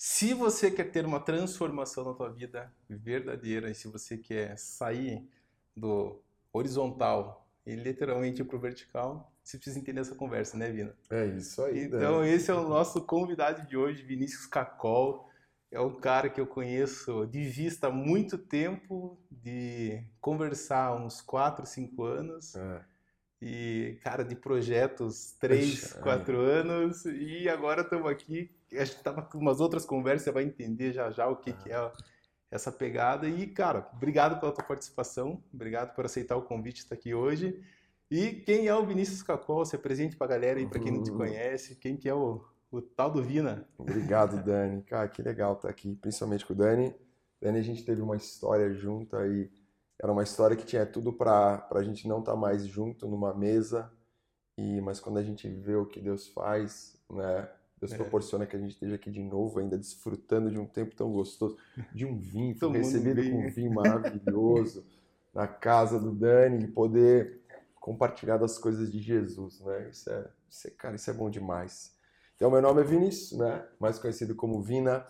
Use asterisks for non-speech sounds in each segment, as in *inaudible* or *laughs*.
Se você quer ter uma transformação na tua vida verdadeira, e se você quer sair do horizontal e literalmente para o vertical, você precisa entender essa conversa, né, Vina? É isso aí. Então, esse é o nosso convidado de hoje, Vinícius Cacol. É um cara que eu conheço de vista há muito tempo, de conversar há uns 4, 5 anos. É. E, cara, de projetos 3, 4 anos. E agora estamos aqui. A gente estava com umas outras conversas, você vai entender já já o que, que é essa pegada. E, cara, obrigado pela tua participação. Obrigado por aceitar o convite de estar aqui hoje. E quem é o Vinícius Cacol? Se apresente para a galera aí, para quem não te uhum. conhece. Quem que é o o tal do Vina. Obrigado, *laughs* Dani. Cara, que legal estar aqui, principalmente com o Dani. Dani, a gente teve uma história junto e era uma história que tinha tudo para a gente não estar tá mais junto numa mesa. E mas quando a gente vê o que Deus faz, né? Deus é. proporciona que a gente esteja aqui de novo, ainda desfrutando de um tempo tão gostoso, de um vinho, fui recebido com um vinho maravilhoso *laughs* na casa do Dani e poder compartilhar das coisas de Jesus, né? Isso é, isso é, cara, isso é bom demais. Então, meu nome é Vinícius, né? mais conhecido como Vina.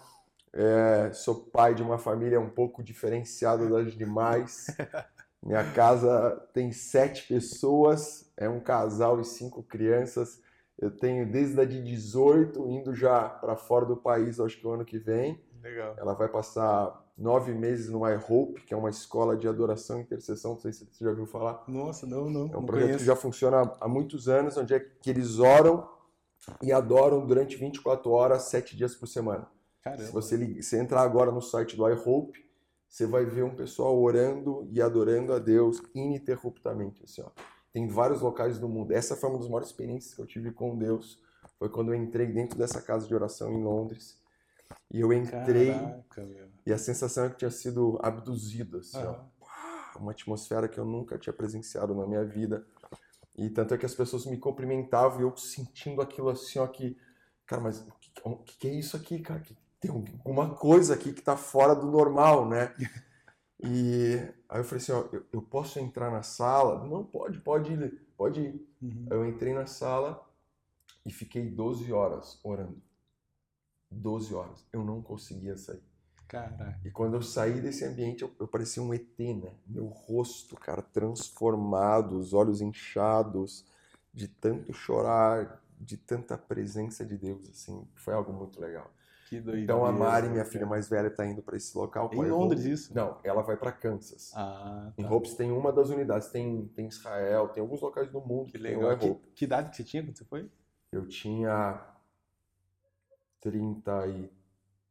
É, sou pai de uma família um pouco diferenciada das demais. *laughs* Minha casa tem sete pessoas, é um casal e cinco crianças. Eu tenho desde a de 18, indo já para fora do país, acho que o ano que vem. Legal. Ela vai passar nove meses no iHope, que é uma escola de adoração e intercessão. Não sei se você já ouviu falar. Nossa, não, não. É um não projeto conheço. que já funciona há muitos anos, onde é que eles oram e adoram durante 24 horas, 7 dias por semana. Caramba. Se você, se entrar agora no site do iHope, você vai ver um pessoal orando e adorando a Deus ininterruptamente. Assim, ó. Tem vários locais do mundo. Essa foi uma das maiores experiências que eu tive com Deus. Foi quando eu entrei dentro dessa casa de oração em Londres. E eu entrei Caraca, e a sensação é que tinha sido abduzido. Assim, ó. Uma atmosfera que eu nunca tinha presenciado na minha vida. E tanto é que as pessoas me cumprimentavam e eu sentindo aquilo assim, ó, que, cara, mas o que, que é isso aqui, cara? Que tem alguma coisa aqui que tá fora do normal, né? *laughs* E aí eu falei assim, ó, eu, eu posso entrar na sala? Não, pode, pode ir, pode ir. Uhum. Eu entrei na sala e fiquei 12 horas orando. 12 horas. Eu não conseguia sair. Caraca. E quando eu saí desse ambiente, eu, eu parecia um ET, né? Meu rosto, cara, transformado, os olhos inchados, de tanto chorar, de tanta presença de Deus, assim. Foi algo muito legal. Que doideira, então a Mari, minha filha mais velha, está indo para esse local. Em Londres, vou... isso? Não, ela vai para Kansas. Ah, tá. Em Hopes tem uma das unidades, tem, tem Israel, tem alguns locais do mundo. Que legal. Que, que idade que você tinha quando você foi? Eu tinha 30 e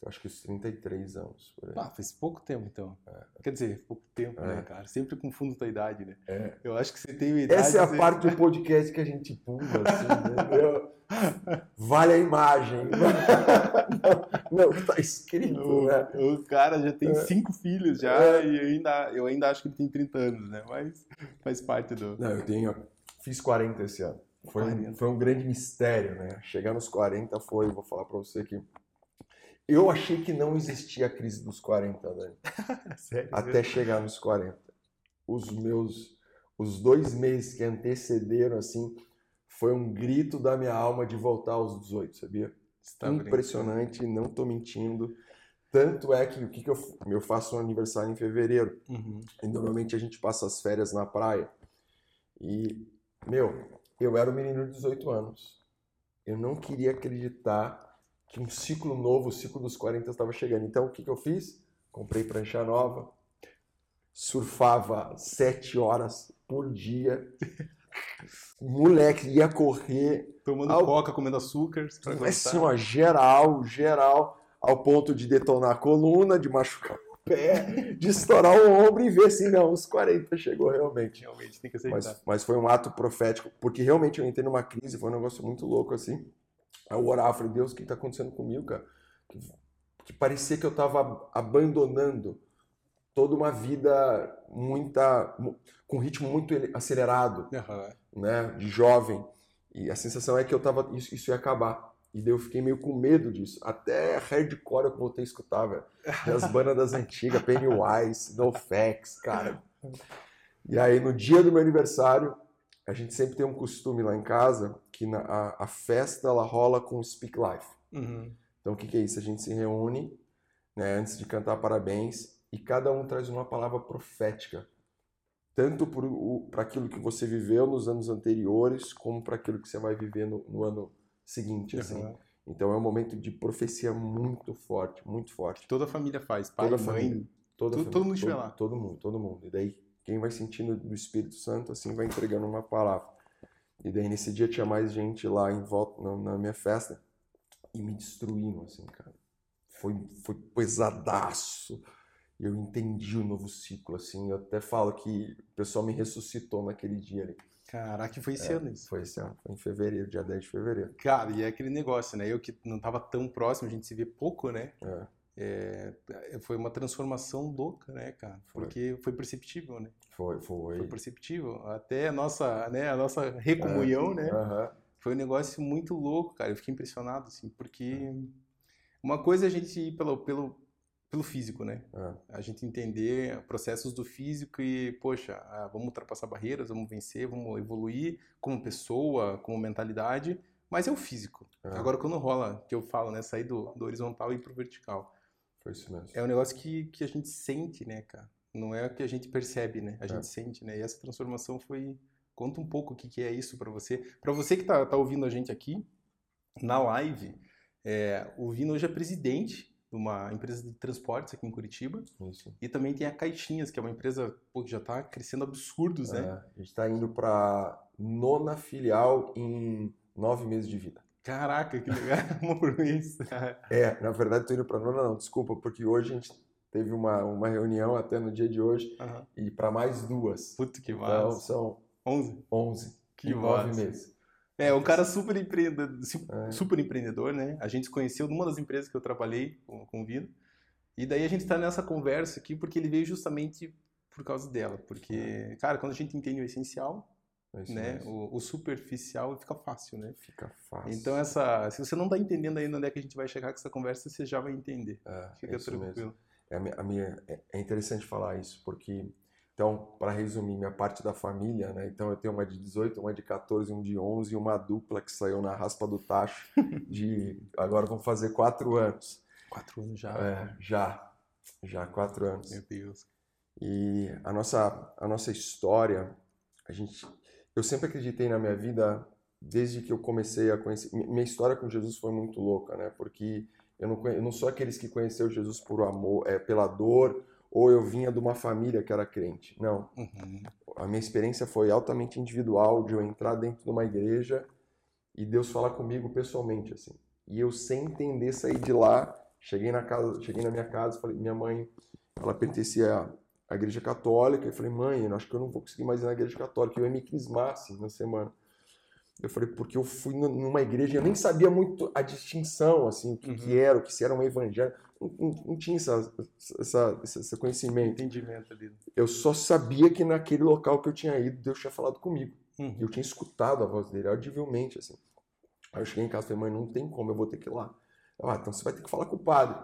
acho que os 33 anos. Ah, faz pouco tempo então. É. Quer dizer, pouco tempo, né, é. né, cara? Sempre confundo tua idade, né? É. Eu acho que você tem idade. Essa é a você... parte do podcast que a gente pula, assim, *laughs* entendeu? Vale a imagem. Não, *laughs* não tá escrito, o, né? O cara já tem é. cinco filhos já é. e eu ainda, eu ainda acho que ele tem 30 anos, né? Mas faz parte do. Não, eu tenho. Fiz 40 esse ano. Foi, 40. foi um grande mistério, né? Chegar nos 40 foi, vou falar pra você que eu achei que não existia a crise dos 40, Dani. *laughs* Sério? Até chegar nos 40. Os meus, os dois meses que antecederam, assim, foi um grito da minha alma de voltar aos 18, sabia? Tá Impressionante, brincando. não tô mentindo. Tanto é que o que, que eu, eu faço um aniversário em fevereiro. Uhum. E normalmente a gente passa as férias na praia. E, meu, eu era um menino de 18 anos. Eu não queria acreditar que um ciclo novo, o ciclo dos 40 estava chegando. Então, o que, que eu fiz? Comprei prancha nova, surfava sete horas por dia, *laughs* moleque, ia correr. Tomando ao... coca, comendo açúcar. Assim, ó, geral, geral, ao ponto de detonar a coluna, de machucar o pé, de estourar o ombro e ver assim, não, os 40 chegou realmente. Realmente, tem que aceitar. Mas, mas foi um ato profético, porque realmente eu entrei numa crise, foi um negócio muito louco assim. Aí eu orava, falei, Deus, o que está acontecendo comigo, cara? Que, que, parecia que eu estava abandonando toda uma vida muita, com um ritmo muito acelerado, uhum. né, de jovem. E a sensação é que eu tava, isso, isso ia acabar. E daí eu fiquei meio com medo disso. Até hardcore eu voltei a escutar, velho. As *laughs* bandas das antigas, Pennywise, *laughs* NoFX, cara. E aí no dia do meu aniversário, a gente sempre tem um costume lá em casa que na, a, a, festa ela rola com Speak Life. Uhum. Então, o que, que é isso? A gente se reúne né, antes de cantar parabéns e cada um traz uma palavra profética, tanto para aquilo que você viveu nos anos anteriores, como para aquilo que você vai viver no, no ano seguinte. Assim. Uhum. Então é um momento de profecia muito forte, muito forte. Toda a família faz, pai, toda mãe, família, toda tudo, família, todo mundo estiver lá. Todo mundo, todo mundo. E daí quem vai sentindo do Espírito Santo assim vai entregando uma palavra. E daí nesse dia tinha mais gente lá em volta na, na minha festa e me destruindo assim, cara. Foi foi pesadaço. Eu entendi o novo ciclo assim. Eu até falo que o pessoal me ressuscitou naquele dia ali. Caraca, foi esse é, ano isso. Foi esse ano, foi em fevereiro, dia 10 de fevereiro. Cara, e é aquele negócio, né? Eu que não tava tão próximo, a gente se vê pouco, né? É. É, foi uma transformação louca, né, cara? Foi. Porque foi perceptível, né? Foi, foi. Foi perceptível. Até a nossa, né, a nossa recomunhão, é. né? Foi um negócio muito louco, cara. Eu fiquei impressionado, assim, porque uma coisa é a gente ir pelo, pelo, pelo físico, né? É. A gente entender processos do físico e, poxa, ah, vamos ultrapassar barreiras, vamos vencer, vamos evoluir como pessoa, como mentalidade, mas é o físico. É. Agora, quando rola, que eu falo, né, sair do, do horizontal e ir pro vertical. Foi isso mesmo. É um negócio que, que a gente sente, né, cara? Não é o que a gente percebe, né? A é. gente sente, né? E essa transformação foi... Conta um pouco o que, que é isso para você. Para você que tá, tá ouvindo a gente aqui, na live, é, o Vino hoje é presidente uma empresa de transportes aqui em Curitiba. Isso. E também tem a Caixinhas, que é uma empresa pô, que já está crescendo absurdos, né? é, né? A gente está indo para nona filial em nove meses de vida. Caraca, que legal, *laughs* por mês. é, na verdade estou indo para nona não, desculpa, porque hoje a gente teve uma, uma reunião até no dia de hoje uhum. e para mais duas. Puta que massa. Então são 11. 11. Que nove meses. É, um cara super empreendedor, é. super empreendedor, né? A gente se conheceu numa das empresas que eu trabalhei com, com o Vino. E daí a gente está nessa conversa aqui porque ele veio justamente por causa dela. Porque, é. cara, quando a gente entende o essencial, é né? O, o, superficial fica fácil, né? Fica fácil. Então, essa, se você não está entendendo ainda onde é que a gente vai chegar com essa conversa, você já vai entender. É, fica é tranquilo. Mesmo. É, a minha, a minha, é interessante falar isso, porque então, para resumir, minha parte da família, né? Então eu tenho uma de 18, uma de 14, um de 11 e uma dupla que saiu na raspa do tacho *laughs* de agora vão fazer quatro anos. Quatro anos já? É, já, já quatro anos. Meu Deus. E a nossa a nossa história, a gente, eu sempre acreditei na minha vida desde que eu comecei a conhecer. Minha história com Jesus foi muito louca, né? Porque eu não, eu não sou aqueles que conheceu Jesus por amor, é pela dor ou eu vinha de uma família que era crente. Não. Uhum. A minha experiência foi altamente individual, de eu entrar dentro de uma igreja e Deus falar comigo pessoalmente, assim. E eu sem entender sair de lá, cheguei na casa, cheguei na minha casa, falei, minha mãe, ela pertencia à igreja católica, e falei, mãe, eu acho que eu não vou conseguir mais ir na igreja católica, eu ia me crismar, assim, na semana. Eu falei, porque eu fui numa igreja eu nem sabia muito a distinção, assim, o que, uhum. que era, o que se era um evangelho não, não tinha essa, essa, esse conhecimento. Entendimento ali. Eu só sabia que naquele local que eu tinha ido, Deus tinha falado comigo. Uhum. Eu tinha escutado a voz dele audivelmente, assim. Aí eu cheguei em casa e falei, mãe, não tem como, eu vou ter que ir lá. Ah, então você vai ter que falar com o padre.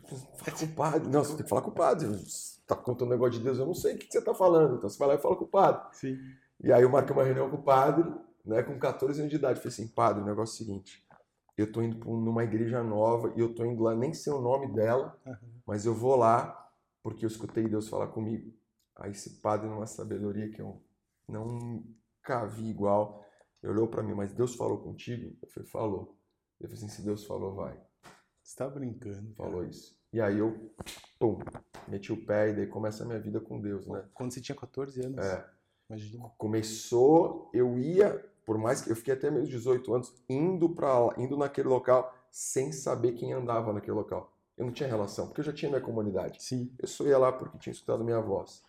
Fala com o padre. Não, você tem que falar com o padre. Você tá contando um negócio de Deus, eu não sei o que você tá falando. Então você vai lá e fala com o padre. Sim. E aí eu marquei uma reunião com o padre, né, com 14 anos de idade. Eu falei assim, padre, o negócio é o seguinte, eu tô indo numa igreja nova e eu tô indo lá, nem sei o nome dela, uhum. mas eu vou lá porque eu escutei Deus falar comigo. Aí esse padre, numa sabedoria que eu nunca vi igual, ele olhou para mim, mas Deus falou contigo? Eu falei, falou. Eu falei assim, se Deus falou, vai. Você tá brincando. Falou cara. isso. E aí eu, pum, meti o pé e daí começa a minha vida com Deus, né? Quando você tinha 14 anos? É. Imagina. Começou, eu ia, por mais que eu fiquei até meus 18 anos indo para indo naquele local sem saber quem andava naquele local. Eu não tinha relação, porque eu já tinha minha comunidade. Sim. Eu só ia lá porque tinha escutado minha voz.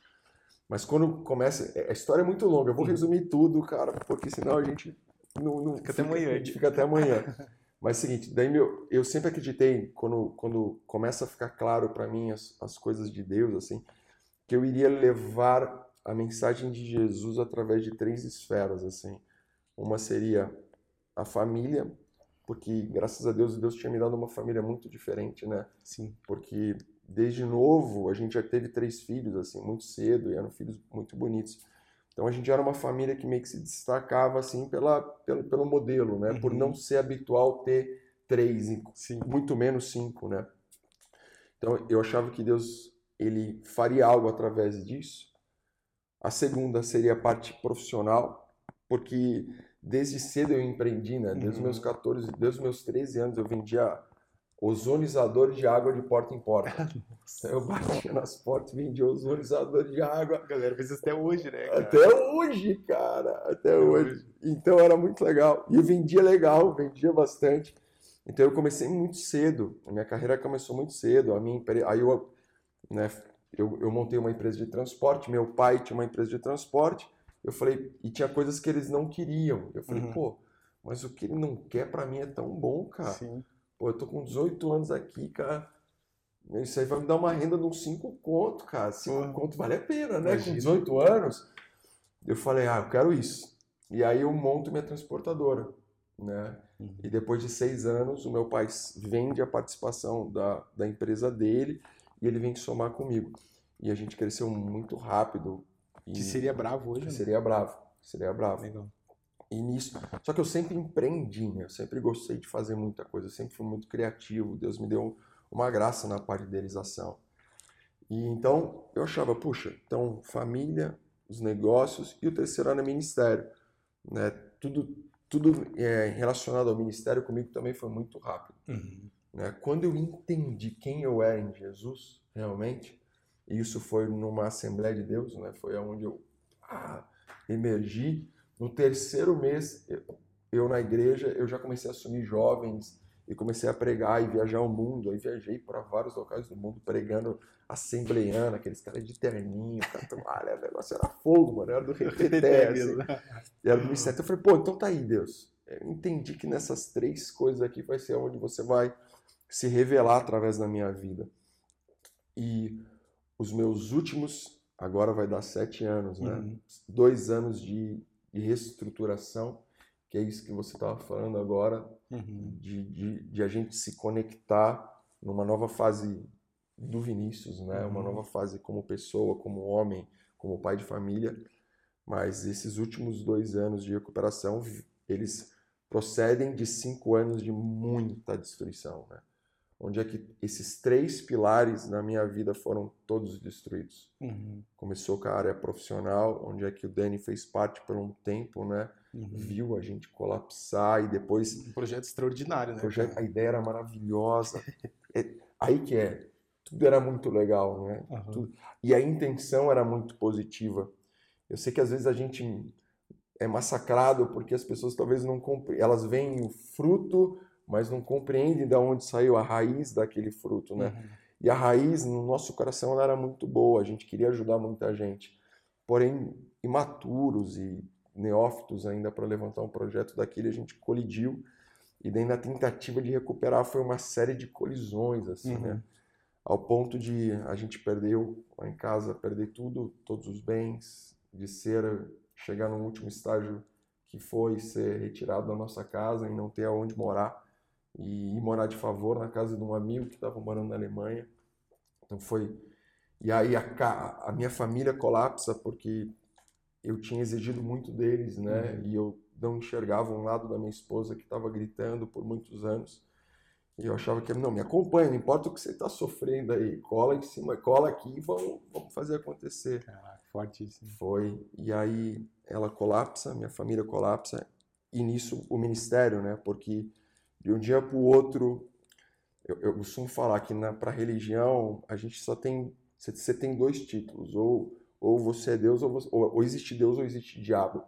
Mas quando começa, é, a história é muito longa. Eu vou resumir tudo, cara, porque senão a gente não, não fica, fica, até amanhã. A gente fica até amanhã. Mas é o seguinte, daí meu, eu sempre acreditei quando quando começa a ficar claro para mim as, as coisas de Deus assim, que eu iria levar a mensagem de Jesus através de três esferas assim. Uma seria a família, porque graças a Deus Deus tinha me dado uma família muito diferente, né? Sim. Porque desde novo a gente já teve três filhos assim, muito cedo, e eram filhos muito bonitos. Então a gente era uma família que meio que se destacava assim pela pelo, pelo modelo, né? Uhum. Por não ser habitual ter três, muito menos cinco, né? Então eu achava que Deus ele faria algo através disso. A segunda seria a parte profissional, porque desde cedo eu empreendi, né? Desde os meus 14, uhum. desde os meus 13 anos eu vendia ozonizador de água de porta em porta. *laughs* eu batia nas portas, vendia ozonizador de água. A galera fez isso até hoje, né? Cara? Até hoje, cara. Até, até hoje. hoje. Então era muito legal. E vendia legal, vendia bastante. Então eu comecei muito cedo. A minha carreira começou muito cedo. A minha aí eu, né, eu, eu montei uma empresa de transporte. Meu pai tinha uma empresa de transporte. Eu falei, e tinha coisas que eles não queriam. Eu falei, uhum. pô, mas o que ele não quer para mim é tão bom, cara. Sim. Pô, eu tô com 18 anos aqui, cara. Isso aí vai me dar uma renda de uns 5 conto, cara. 5 uhum. conto vale a pena, né? Imagina. Com 18 anos. Eu falei, ah, eu quero isso. E aí eu monto minha transportadora, né? Uhum. E depois de seis anos, o meu pai vende a participação da, da empresa dele e ele vem somar comigo. E a gente cresceu muito rápido. E... Que seria bravo hoje, né? Seria bravo. Seria bravo. Legal. E nisso. Só que eu sempre empreendi, né? Eu sempre gostei de fazer muita coisa, eu sempre fui muito criativo. Deus me deu uma graça na parte de idealização. E então eu achava, puxa, então família, os negócios e o terceiro ano é ministério. Né? Tudo, tudo é, relacionado ao ministério comigo também foi muito rápido. Uhum. Né? Quando eu entendi quem eu era em Jesus, realmente, e isso foi numa Assembleia de Deus, né? foi onde eu ah, emergi no terceiro mês, eu na igreja, eu já comecei a assumir jovens e comecei a pregar e viajar o mundo. Aí viajei para vários locais do mundo pregando assembleiana, aqueles caras de terninho, olha, o negócio era fogo, mano, era do *laughs* RPTS, era do Ministério. Eu falei, pô, então tá aí, Deus. Eu entendi que nessas três coisas aqui vai ser onde você vai se revelar através da minha vida. E os meus últimos, agora vai dar sete anos, né? Uhum. Dois anos de de reestruturação, que é isso que você estava falando agora, uhum. de, de, de, a gente se conectar numa nova fase do Vinícius, né? Uhum. Uma nova fase como pessoa, como homem, como pai de família. Mas esses últimos dois anos de recuperação, eles procedem de cinco anos de muita destruição, né? Onde é que esses três pilares na minha vida foram todos destruídos. Uhum. Começou com a área profissional, onde é que o Dani fez parte por um tempo, né? Uhum. Viu a gente colapsar e depois... Um projeto extraordinário, né? Projeto, a ideia era maravilhosa. é, aí que é, tudo era muito legal, né? Uhum. Tudo, e a intenção era muito positiva. Eu sei que às vezes a gente é massacrado porque as pessoas talvez não compreendem, elas veem o fruto mas não compreendem de onde saiu a raiz daquele fruto, né? Uhum. E a raiz no nosso coração ela era muito boa, a gente queria ajudar muita gente. Porém, imaturos e neófitos ainda para levantar um projeto daquele, a gente colidiu. E daí na tentativa de recuperar foi uma série de colisões, assim, né? uhum. né? Ao ponto de a gente perdeu lá em casa, perder tudo, todos os bens, de ser, chegar no último estágio que foi ser retirado da nossa casa e não ter aonde morar e ir morar de favor na casa de um amigo que estava morando na Alemanha. Então foi. E aí a, a minha família colapsa porque eu tinha exigido muito deles, né? Uhum. E eu não enxergava um lado da minha esposa que estava gritando por muitos anos. E eu achava que, não, me acompanha, não importa o que você está sofrendo aí, cola em cima, cola aqui e vamos, vamos fazer acontecer. Caraca, fortíssimo. Foi. E aí ela colapsa, minha família colapsa, e nisso o ministério, né? Porque de um dia para o outro, eu, eu, costumo falar que para religião a gente só tem, você tem dois títulos, ou, ou você é Deus, ou, você, ou, ou existe Deus ou existe diabo.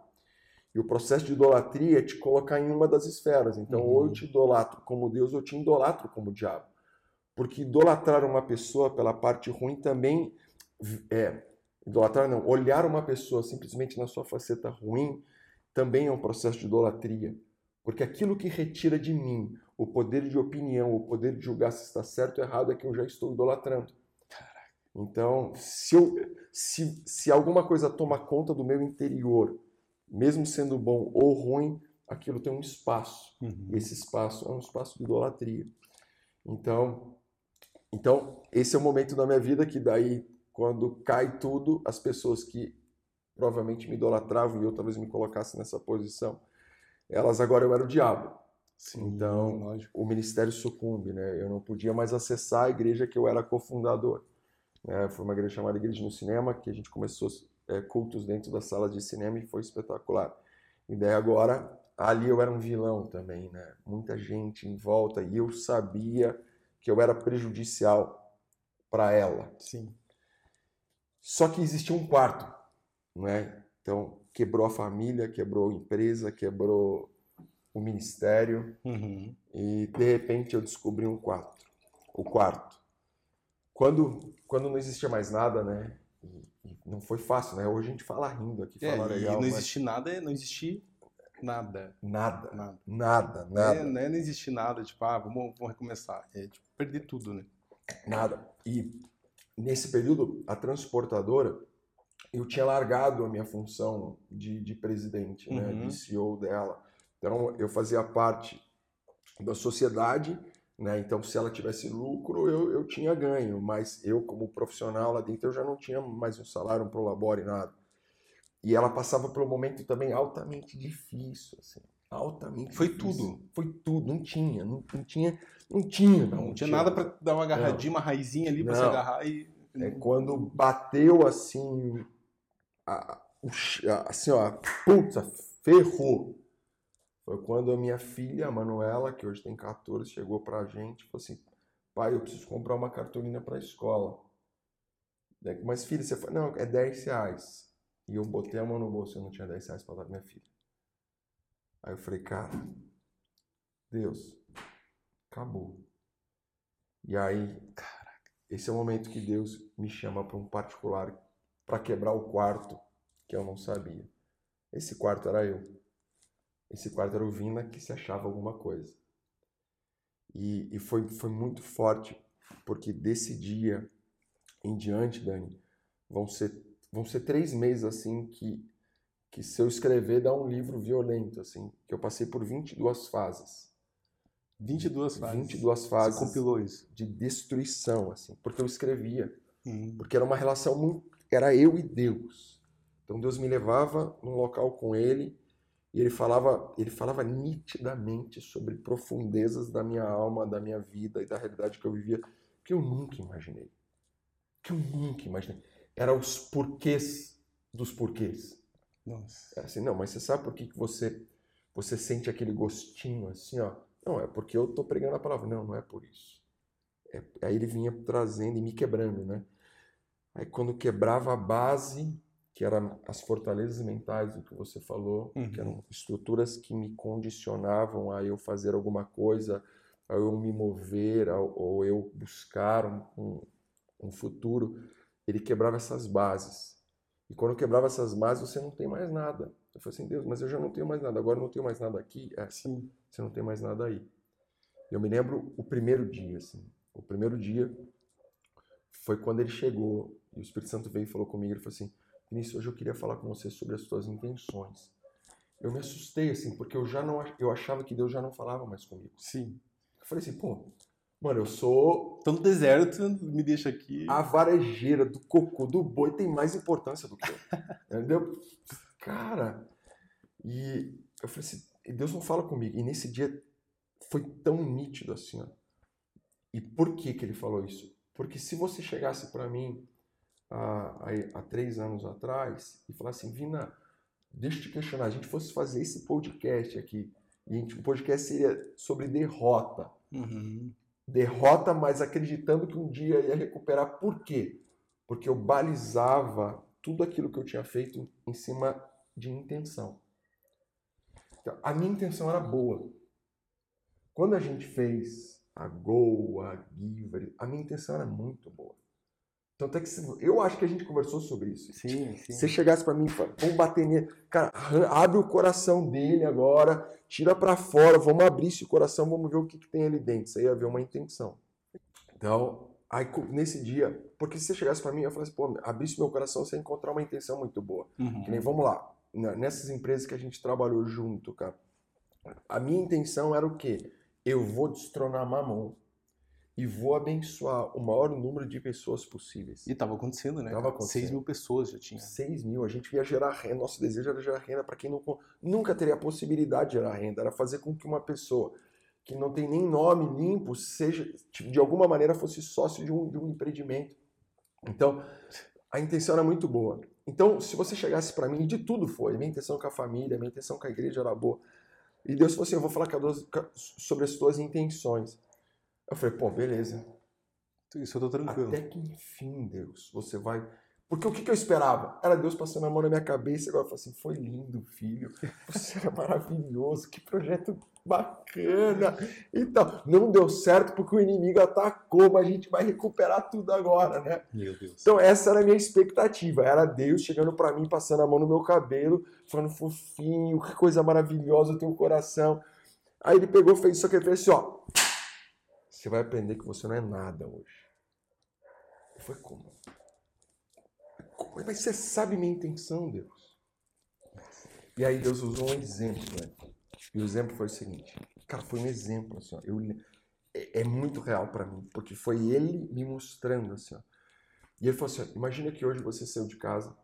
E o processo de idolatria é te colocar em uma das esferas. Então, uhum. ou eu te idolatro como Deus, ou eu te idolatro como diabo. Porque idolatrar uma pessoa pela parte ruim também é. Idolatrar não, olhar uma pessoa simplesmente na sua faceta ruim também é um processo de idolatria. Porque aquilo que retira de mim o poder de opinião, o poder de julgar se está certo ou errado, é que eu já estou idolatrando. Então, se, eu, se, se alguma coisa toma conta do meu interior, mesmo sendo bom ou ruim, aquilo tem um espaço. Uhum. Esse espaço é um espaço de idolatria. Então, então, esse é o momento da minha vida que daí, quando cai tudo, as pessoas que provavelmente me idolatravam e eu talvez me colocasse nessa posição, elas agora eu era o diabo. Sim, então, lógico. o ministério sucumbe, né? Eu não podia mais acessar a igreja que eu era cofundador. Né? Foi uma igreja chamada Igreja no Cinema, que a gente começou é, cultos dentro das salas de cinema e foi espetacular. E daí agora, ali eu era um vilão também, né? Muita gente em volta e eu sabia que eu era prejudicial para ela. Sim. Só que existia um quarto, né? Então, quebrou a família, quebrou a empresa, quebrou o ministério. Uhum. E de repente eu descobri um quarto. O quarto. Quando, quando não existia mais nada, né? E, e não foi fácil, né? Hoje a gente fala rindo aqui, é, fala legal. E não mas... existe nada, não existe nada. Nada. Nada. Nada, nada. Não é, não, existe nada, tipo, ah, vamos, vamos recomeçar. É tipo, perder tudo, né? Nada. E nesse período, a transportadora, eu tinha largado a minha função de, de presidente, né? uhum. De CEO dela. Então, eu fazia parte da sociedade, né? Então, se ela tivesse lucro, eu, eu tinha ganho, mas eu, como profissional lá dentro, eu já não tinha mais um salário, um prolabore, nada. E ela passava por um momento também altamente difícil, assim, altamente Foi difícil. tudo. Foi tudo, não tinha, não, não tinha, não tinha. Não, não tinha, nada para dar uma agarradinha, não. uma raizinha ali para se agarrar e... É quando bateu, assim, a, a, assim, ó, puta, ferrou foi quando a minha filha, a Manuela, que hoje tem 14, chegou pra gente e falou assim: pai, eu preciso comprar uma cartolina pra escola. Mas filha, você falou, não, é 10 reais. E eu botei a mão no bolso, eu não tinha 10 reais pra dar pra minha filha. Aí eu falei, cara, Deus, acabou. E aí, esse é o momento que Deus me chama para um particular para quebrar o quarto que eu não sabia. Esse quarto era eu. Esse quarto era o Vina que se achava alguma coisa. E, e foi, foi muito forte, porque desse dia em diante, Dani, vão ser, vão ser três meses assim que, que se eu escrever dá um livro violento, assim, que eu passei por 22 fases. 22 fases? 22 fases. Você compilou isso? De destruição, assim, porque eu escrevia. Uhum. Porque era uma relação muito. Era eu e Deus. Então Deus me levava num local com Ele e ele falava, ele falava nitidamente sobre profundezas da minha alma, da minha vida e da realidade que eu vivia, que eu nunca imaginei. Que eu nunca imaginei. Era os porquês dos porquês. Nossa. Era assim, não, mas você sabe por que, que você, você sente aquele gostinho assim, ó? Não, é porque eu tô pregando a palavra. Não, não é por isso. É, aí ele vinha trazendo e me quebrando, né? Aí quando quebrava a base, que eram as fortalezas mentais do que você falou, uhum. que eram estruturas que me condicionavam a eu fazer alguma coisa, a eu me mover, a, ou eu buscar um, um, um, futuro. Ele quebrava essas bases. E quando quebrava essas bases, você não tem mais nada. Eu falei assim, Deus, mas eu já não tenho mais nada. Agora eu não tenho mais nada aqui. É assim, você não tem mais nada aí. Eu me lembro o primeiro dia, assim. O primeiro dia foi quando ele chegou e o Espírito Santo veio e falou comigo. Ele falou assim, Vinícius, hoje eu queria falar com você sobre as tuas intenções. Eu me assustei, assim, porque eu já não eu achava que Deus já não falava mais comigo. Sim. Eu falei assim, pô, mano, eu sou. Tô no deserto, me deixa aqui. A varejeira do cocô do boi tem mais importância do que eu. *laughs* entendeu? Cara. E eu falei assim, Deus não fala comigo. E nesse dia foi tão nítido assim, ó. E por que que ele falou isso? Porque se você chegasse para mim há, há, três anos atrás e falar assim, Vina, deixa eu te questionar, a gente fosse fazer esse podcast aqui, e o podcast seria sobre derrota. Uhum. Derrota, mas acreditando que um dia ia recuperar. Por quê? Porque eu balizava tudo aquilo que eu tinha feito em cima de intenção. Então, a minha intenção era boa. Quando a gente fez a Go, a Giver, a minha intenção era muito boa. Tanto é que eu acho que a gente conversou sobre isso. Sim, sim. Se chegasse para mim, vamos bater nele, cara, abre o coração dele agora, tira para fora, vamos abrir esse coração, vamos ver o que, que tem ali dentro. Isso aí ia haver uma intenção. Então, aí nesse dia, porque se você chegasse para mim, eu falasse, pô, abrisse meu coração, você ia encontrar uma intenção muito boa. Uhum. Que nem, vamos lá, nessas empresas que a gente trabalhou junto, cara, a minha intenção era o quê? Eu vou destronar Mamon e vou abençoar o maior número de pessoas possíveis. E estava acontecendo, né? Tava acontecendo. 6 mil pessoas já tinha. 6 mil. A gente ia gerar renda. Nosso desejo era gerar renda para quem não, nunca teria a possibilidade de gerar renda. Era fazer com que uma pessoa que não tem nem nome limpo, seja tipo, de alguma maneira fosse sócio de um, de um empreendimento. Então, a intenção era muito boa. Então, se você chegasse para mim, de tudo foi, minha intenção com a família, minha intenção com a igreja era boa. E Deus falou assim: Eu vou falar sobre as tuas intenções. Eu falei: Pô, beleza. Isso eu tô tranquilo. Até que enfim, Deus, você vai porque o que, que eu esperava? Era Deus passando a mão na minha cabeça e agora eu falei assim, foi lindo, filho. Você era maravilhoso, que projeto bacana. Então, não deu certo porque o inimigo atacou, mas a gente vai recuperar tudo agora, né? Meu Deus. Então, essa era a minha expectativa. Era Deus chegando para mim, passando a mão no meu cabelo, falando fofinho, que coisa maravilhosa, o teu coração. Aí ele pegou, fez isso aqui, fez assim, ó. Você vai aprender que você não é nada hoje. Foi como? Mas você sabe minha intenção, Deus. E aí Deus usou um exemplo, né? E o exemplo foi o seguinte. Cara, foi um exemplo, assim, ó. Eu, é, é muito real para mim, porque foi ele me mostrando, assim, ó. E ele falou assim, ó, imagina que hoje você saiu de casa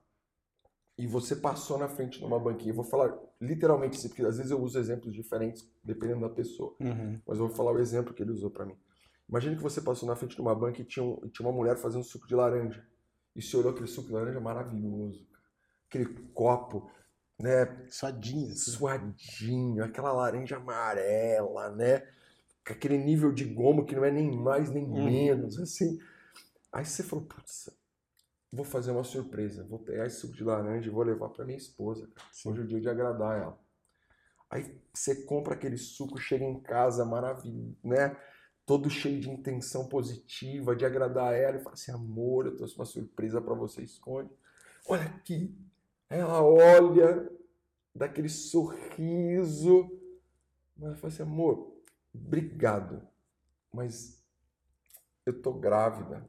e você passou na frente de uma banquinha. Eu vou falar literalmente isso, porque às vezes eu uso exemplos diferentes dependendo da pessoa. Uhum. Mas eu vou falar o exemplo que ele usou para mim. Imagina que você passou na frente de uma banca e tinha, um, tinha uma mulher fazendo suco de laranja. E você olhou aquele suco de laranja maravilhoso, aquele copo, né? Suadinho. Assim. Suadinho, aquela laranja amarela, né? Com aquele nível de gomo que não é nem mais nem hum. menos, assim. Aí você falou, putz, vou fazer uma surpresa. Vou pegar esse suco de laranja e vou levar para minha esposa. Hoje é o dia de agradar ela. Aí você compra aquele suco, chega em casa, maravilhoso, né? Todo cheio de intenção positiva, de agradar ela, e fala assim: amor, eu trouxe uma surpresa para você, esconde. Olha aqui. Ela olha, daquele sorriso, mas fala assim: amor, obrigado, mas eu tô grávida.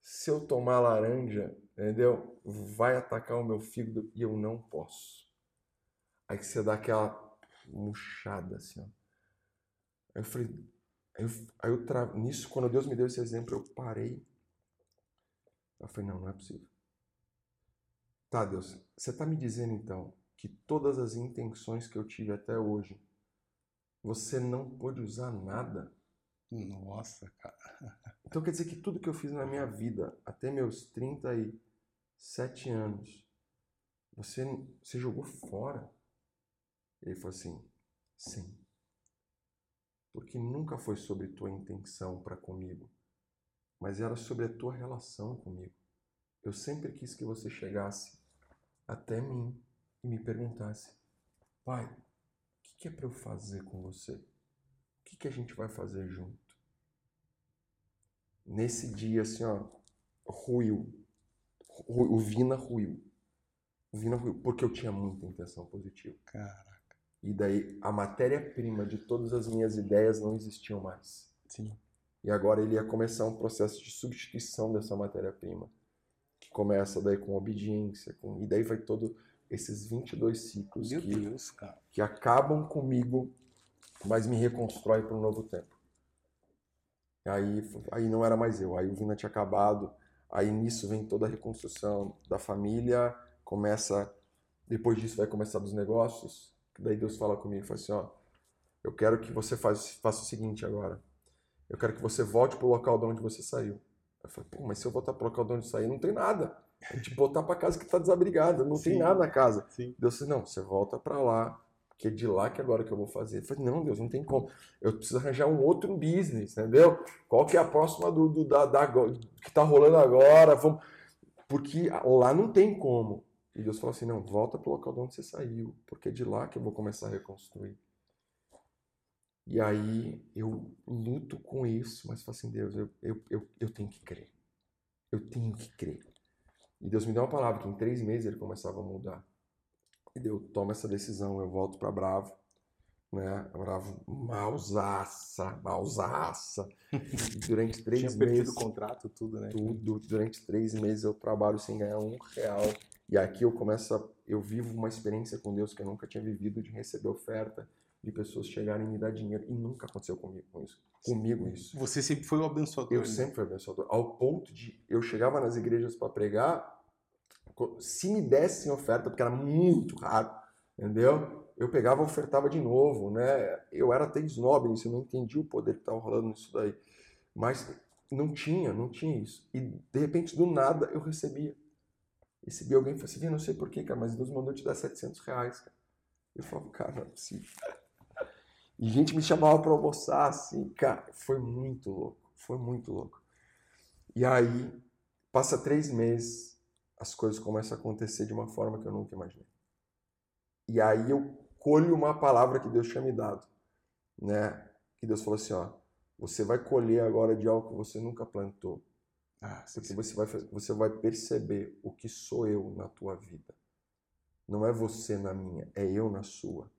Se eu tomar laranja, entendeu? Vai atacar o meu fígado e eu não posso. Aí que você dá aquela murchada assim, ó. Aí eu falei, Aí eu, aí eu tra... nisso, quando Deus me deu esse exemplo, eu parei. Eu falei, não, não é possível. Tá, Deus, você está me dizendo então que todas as intenções que eu tive até hoje, você não pôde usar nada? Nossa, cara. *laughs* Então quer dizer que tudo que eu fiz na minha vida, até meus 37 anos, você, você jogou fora? Ele falou assim: sim porque nunca foi sobre tua intenção para comigo, mas era sobre a tua relação comigo. Eu sempre quis que você chegasse até mim e me perguntasse: Pai, o que, é para eu fazer com você? O que, que a gente vai fazer junto? Nesse dia, assim, ó, ruiu. O Vina ruiu. O Vina ruiu, porque eu tinha muita intenção positiva. Cara. E daí a matéria-prima de todas as minhas ideias não existiam mais. Sim. E agora ele ia começar um processo de substituição dessa matéria-prima, que começa daí com obediência, com... e daí vai todo esses 22 ciclos Meu que, Deus, que acabam comigo, mas me reconstrói para um novo tempo. Aí, aí não era mais eu, aí o Vina tinha acabado, aí nisso vem toda a reconstrução da família, começa, depois disso vai começar dos negócios, Daí Deus fala comigo, fala assim, ó, eu quero que você faça, faça o seguinte agora. Eu quero que você volte pro local de onde você saiu. Eu falei, pô, mas se eu voltar pro local de onde eu saí, não tem nada. A gente voltar para casa que tá desabrigada, não Sim. tem nada na casa. Sim. Deus disse, não, você volta para lá, que é de lá que agora que eu vou fazer. Eu falei, não, Deus, não tem como. Eu preciso arranjar um outro business, entendeu? Qual que é a próxima do, do da, da, que tá rolando agora? Vamos... Porque lá não tem como. E Deus falou assim: não, volta para o local de onde você saiu, porque é de lá que eu vou começar a reconstruir. E aí eu luto com isso, mas falo assim: Deus, eu, eu, eu, eu tenho que crer. Eu tenho que crer. E Deus me deu uma palavra que em três meses ele começava a mudar. E eu tomo essa decisão, eu volto para Bravo, né? Bravo, mausaça, mausaça. *laughs* durante três Tinha meses. perdido o contrato, tudo, né? Tudo. Durante três meses eu trabalho sem ganhar um real. E aqui eu começo a, eu vivo uma experiência com Deus que eu nunca tinha vivido de receber oferta de pessoas chegarem e me dar dinheiro e nunca aconteceu comigo com isso. Comigo isso. Você sempre foi o abençoador. Eu né? sempre fui abençoador, ao ponto de eu chegava nas igrejas para pregar, se me dessem oferta, porque era muito raro, entendeu? eu pegava e ofertava de novo, né? Eu era até snob nisso, eu não entendi o poder que estava rolando nisso daí. Mas não tinha, não tinha isso. E de repente, do nada, eu recebia. Recebi alguém e falou assim, não sei porquê, cara, mas Deus mandou te dar 700 reais, cara. Eu falava, cara, não é possível. E gente me chamava para almoçar, assim, cara, foi muito louco, foi muito louco. E aí, passa três meses, as coisas começam a acontecer de uma forma que eu nunca imaginei. E aí eu colho uma palavra que Deus tinha me dado, né? Que Deus falou assim, ó, você vai colher agora de algo que você nunca plantou. Ah, porque você vai, você vai perceber o que sou eu na tua vida. Não é você na minha, é eu na sua.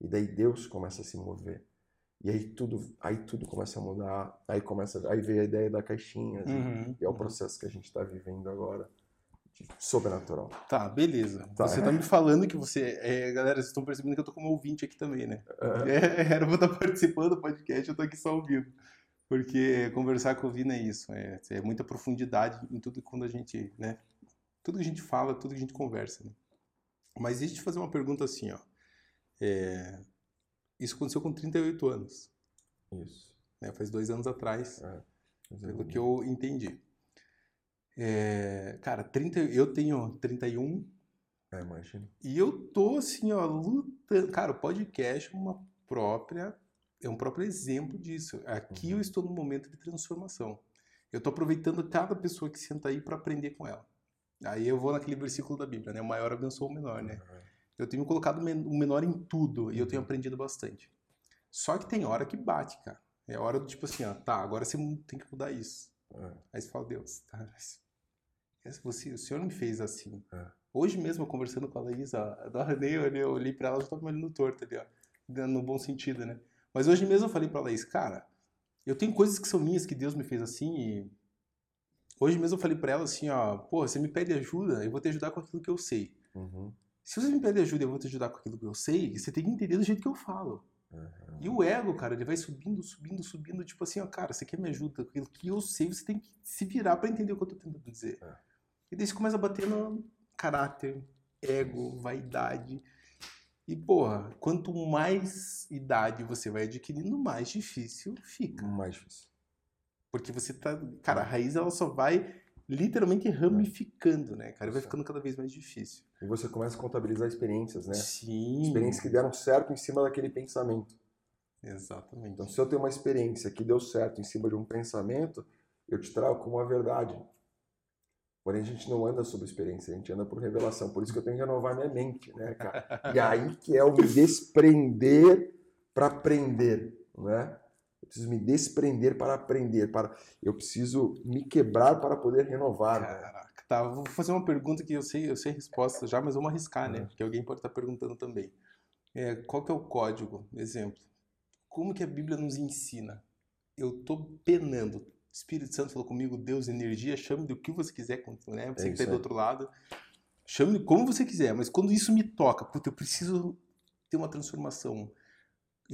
E daí Deus começa a se mover. E aí tudo, aí tudo começa a mudar. Aí começa, aí veio a ideia da caixinha. Uhum, e é o uhum. processo que a gente está vivendo agora. Sobrenatural. Tá, beleza. Tá. Você tá me falando que você. É, galera, vocês estão percebendo que eu tô como ouvinte aqui também, né? Uhum. É, *laughs* era pra estar participando do podcast, eu tô aqui só ouvindo. Porque conversar com o Vina é isso. É, é muita profundidade em tudo quando a gente, né? Tudo que a gente fala, tudo que a gente conversa. Né? Mas deixa eu te fazer uma pergunta assim, ó. É, isso aconteceu com 38 anos. Isso. Né, faz dois anos atrás, é, pelo que eu entendi. É, cara, 30, eu tenho 31. É, imagina. E eu tô assim, ó, lutando. Cara, o podcast é uma própria. É um próprio exemplo disso. Aqui uhum. eu estou num momento de transformação. Eu estou aproveitando cada pessoa que senta aí para aprender com ela. Aí eu vou naquele versículo da Bíblia, né? O maior abençoa o menor, né? Uhum. Eu tenho colocado o menor em tudo e eu tenho uhum. aprendido bastante. Só que tem hora que bate, cara. É hora do tipo assim, ó, tá, agora você tem que mudar isso. É. Aí você fala, Deus, tá, você, o senhor me fez assim. É. Hoje mesmo, conversando com a Laís, a da eu, eu olhei pra ela, ela já tava me olhando torto ali, ó. No bom sentido, né? Mas hoje mesmo eu falei pra Laís, cara, eu tenho coisas que são minhas que Deus me fez assim e... Hoje mesmo eu falei pra ela assim, ó, pô, você me pede ajuda, eu vou te ajudar com aquilo que eu sei. Uhum. Se você me pede ajuda eu vou te ajudar com aquilo que eu sei, você tem que entender do jeito que eu falo. Uhum. E o ego, cara, ele vai subindo, subindo, subindo, tipo assim, ó, cara, você quer me ajuda com aquilo que eu sei, você tem que se virar para entender o que eu tô tentando dizer. Uhum. E daí você começa a bater no caráter, ego, vaidade. E, porra, quanto mais idade você vai adquirindo, mais difícil fica. Mais difícil. Porque você tá. Cara, a raiz ela só vai literalmente ramificando, né, cara? Vai ficando cada vez mais difícil. E você começa a contabilizar experiências, né? Sim. Experiências que deram certo em cima daquele pensamento. Exatamente. Então, se eu tenho uma experiência que deu certo em cima de um pensamento, eu te trago como uma verdade. Porém, a gente não anda sobre experiência, a gente anda por revelação. Por isso que eu tenho que renovar minha mente, né, cara? E aí que é o me desprender para aprender, né? Eu preciso me desprender para aprender, para eu preciso me quebrar para poder renovar. Né? Caraca, né? tá. Vou fazer uma pergunta que eu sei, eu sei a resposta já, mas vamos arriscar, né? Porque alguém pode estar perguntando também. É, qual que é o código? Exemplo. Como que a Bíblia nos ensina? Eu tô penando. Espírito Santo falou comigo, Deus, energia, chame do que você quiser, né? Você é que está do outro lado. Chame como você quiser, mas quando isso me toca, puta, eu preciso ter uma transformação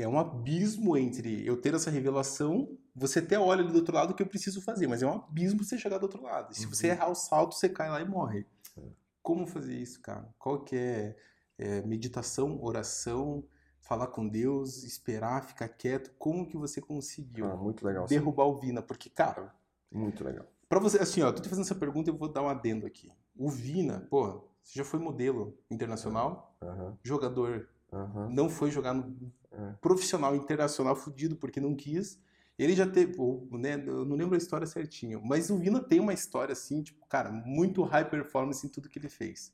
é um abismo entre eu ter essa revelação, você até olha ali do outro lado o que eu preciso fazer, mas é um abismo você chegar do outro lado. E se uhum. você errar o salto, você cai lá e morre. É. Como fazer isso, cara? Qual que é, é, meditação, oração, falar com Deus, esperar, ficar quieto? Como que você conseguiu ah, muito legal, derrubar sim. o Vina? Porque, cara... Muito legal. Pra você, assim, ó, tô te fazendo essa pergunta e eu vou dar um adendo aqui. O Vina, pô, você já foi modelo internacional, uhum. jogador, uhum. não foi jogar no é. profissional internacional fudido porque não quis. Ele já teve, ou, né, eu não lembro a história certinho, mas o Vina tem uma história assim, tipo, cara, muito high performance em tudo que ele fez.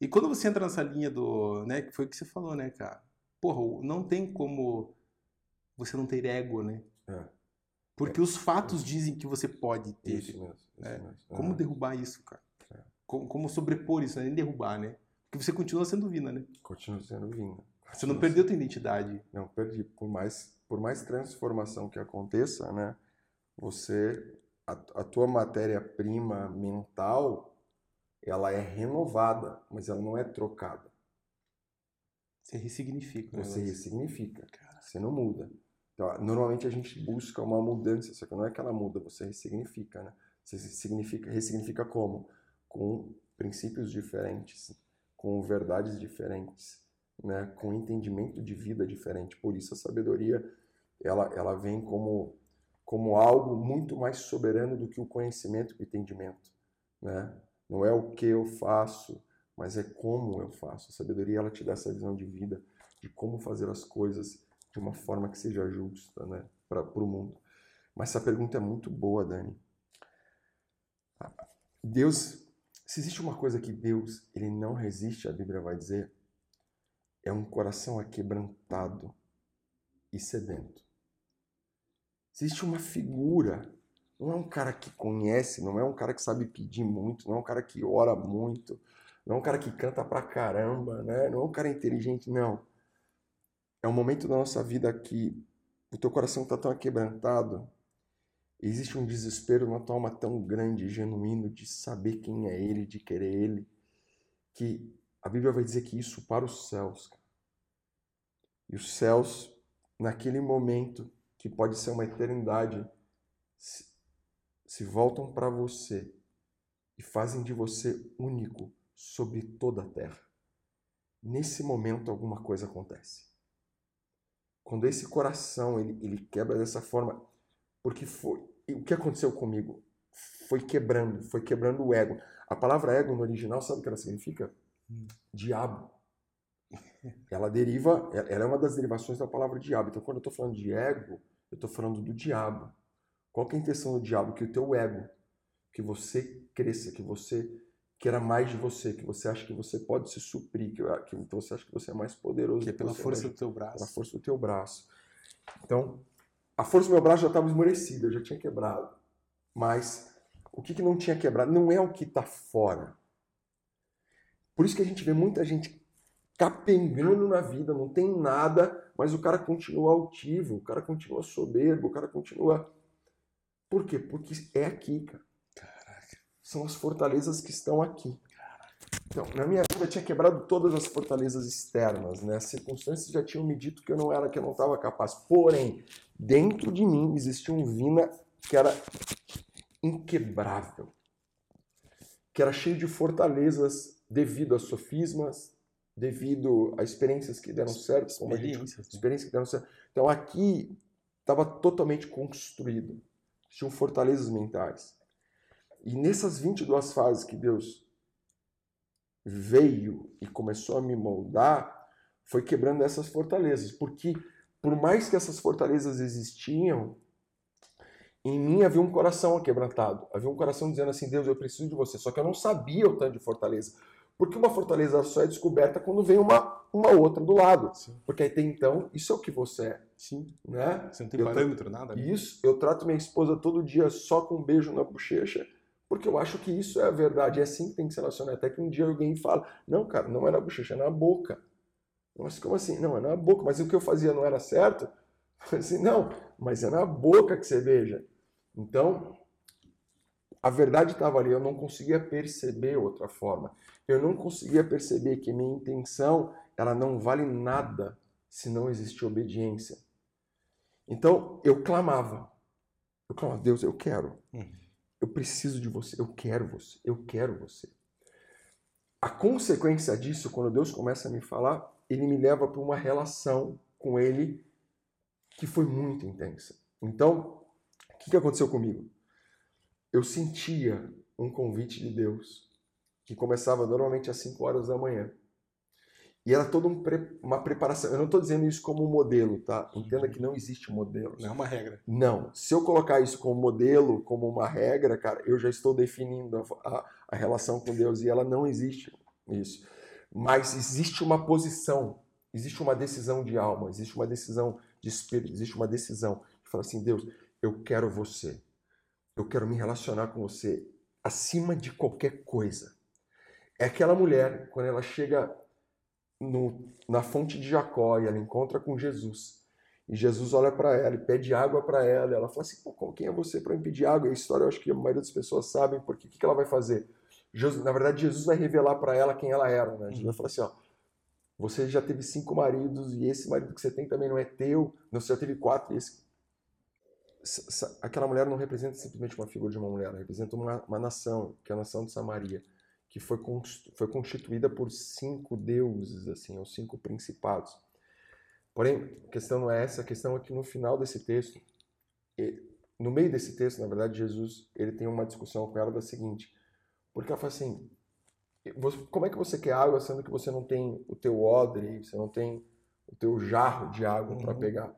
E quando você entra nessa linha do, né, que foi o que você falou, né, cara? Porra, não tem como você não ter ego, né? É. Porque é. os fatos dizem que você pode ter. Isso mesmo. Isso né? mesmo. Como derrubar isso, cara? É. Como, como, sobrepor isso, né? nem derrubar, né? Porque você continua sendo Vina, né? Continua sendo Vina. Você não perdeu tua identidade. Não, perdi. Por mais, por mais transformação que aconteça, né? Você, a, a tua matéria-prima mental, ela é renovada, mas ela não é trocada. Você ressignifica. Você ressignifica. Cara. Você não muda. Então, normalmente a gente busca uma mudança, só que não é que ela muda, você ressignifica, né? Você significa, ressignifica como? Com princípios diferentes, com verdades diferentes né, com entendimento de vida diferente. Por isso a sabedoria ela, ela vem como, como algo muito mais soberano do que o conhecimento e o entendimento. Né? Não é o que eu faço, mas é como eu faço. A sabedoria ela te dá essa visão de vida, de como fazer as coisas de uma forma que seja justa né, para o mundo. Mas essa pergunta é muito boa, Dani. Deus, se existe uma coisa que Deus ele não resiste, a Bíblia vai dizer, é um coração aquebrantado e sedento. Existe uma figura, não é um cara que conhece, não é um cara que sabe pedir muito, não é um cara que ora muito, não é um cara que canta pra caramba, né? não é um cara inteligente, não. É um momento da nossa vida que o teu coração está tão aquebrantado, existe um desespero na tua alma tão grande, genuíno, de saber quem é Ele, de querer Ele, que a Bíblia vai dizer que isso para os céus. E os céus, naquele momento, que pode ser uma eternidade, se, se voltam para você e fazem de você único sobre toda a terra. Nesse momento, alguma coisa acontece. Quando esse coração ele, ele quebra dessa forma, porque foi o que aconteceu comigo foi quebrando, foi quebrando o ego. A palavra ego no original, sabe o que ela significa? Hum. Diabo. *laughs* Ela deriva, ela é uma das derivações da palavra diabo. Então, quando eu estou falando de ego, eu estou falando do diabo. Qual é a intenção do diabo? Que o teu ego, que você cresça, que você queira mais de você, que você acha que você pode se suprir, que, que você acha que você é mais poderoso. Que é pela força do teu braço. Pela força do teu braço. Então, a força do meu braço já estava esmorecida, já tinha quebrado. Mas o que, que não tinha quebrado não é o que está fora. Por isso que a gente vê muita gente capengando na vida, não tem nada, mas o cara continua altivo, o cara continua soberbo, o cara continua. Por quê? Porque é aqui, cara. São as fortalezas que estão aqui. Então, na minha vida tinha quebrado todas as fortalezas externas, né? As circunstâncias já tinham me dito que eu não era, que eu não estava capaz. Porém, dentro de mim existia um Vina que era inquebrável, que era cheio de fortalezas devido a sofismas, devido a experiências que deram certo, experiências, gente, experiências que deram certo. Então aqui estava totalmente construído, tinham fortalezas mentais. E nessas 22 fases que Deus veio e começou a me moldar, foi quebrando essas fortalezas, porque por mais que essas fortalezas existiam, em mim havia um coração quebrantado, havia um coração dizendo assim: Deus, eu preciso de você. Só que eu não sabia o tanto de fortaleza. Porque uma fortaleza só é descoberta quando vem uma, uma outra do lado. Sim. Porque até então, isso é o que você é. Sim. Né? Você não tem eu parâmetro, nada. Né? Isso, eu trato minha esposa todo dia só com um beijo na bochecha porque eu acho que isso é a verdade, é assim que tem que se relacionar. Até que um dia alguém fala, não, cara, não é na bochecha, é na boca. Mas como assim? Não, é na boca, mas o que eu fazia não era certo? Assim, não, mas é na boca que você beija. Então, a verdade estava ali, eu não conseguia perceber outra forma. Eu não conseguia perceber que minha intenção, ela não vale nada se não existe obediência. Então, eu clamava. Eu clamava, Deus, eu quero. Uhum. Eu preciso de você, eu quero você, eu quero você. A consequência disso, quando Deus começa a me falar, ele me leva para uma relação com ele que foi muito intensa. Então, o que, aconteceu comigo? Eu sentia um convite de Deus que começava normalmente às 5 horas da manhã. E era toda um pre uma preparação. Eu não estou dizendo isso como um modelo, tá? Entenda que não existe modelo. Não é uma regra. Não. Se eu colocar isso como modelo, como uma regra, cara, eu já estou definindo a, a, a relação com Deus e ela não existe isso. Mas existe uma posição, existe uma decisão de alma, existe uma decisão de espírito, existe uma decisão de falar assim: Deus, eu quero você. Eu quero me relacionar com você acima de qualquer coisa. É aquela mulher, quando ela chega no, na fonte de Jacó e ela encontra com Jesus. E Jesus olha para ela e pede água para ela. Ela fala assim: quem é você para me pedir água? E a história eu acho que a maioria das pessoas sabem, porque o que, que ela vai fazer? Jesus, na verdade, Jesus vai revelar para ela quem ela era. Né? Jesus vai falar assim: ó, você já teve cinco maridos e esse marido que você tem também não é teu. Não, você já teve quatro e esse. Aquela mulher não representa simplesmente uma figura de uma mulher, ela representa uma, uma nação, que é a nação de Samaria. Que foi, foi constituída por cinco deuses, assim, os cinco principados. Porém, a questão não é essa, a questão é que no final desse texto, no meio desse texto, na verdade, Jesus ele tem uma discussão com ela da seguinte, porque ela fala assim, como é que você quer água sendo que você não tem o teu odre, você não tem o teu jarro de água uhum. para pegar?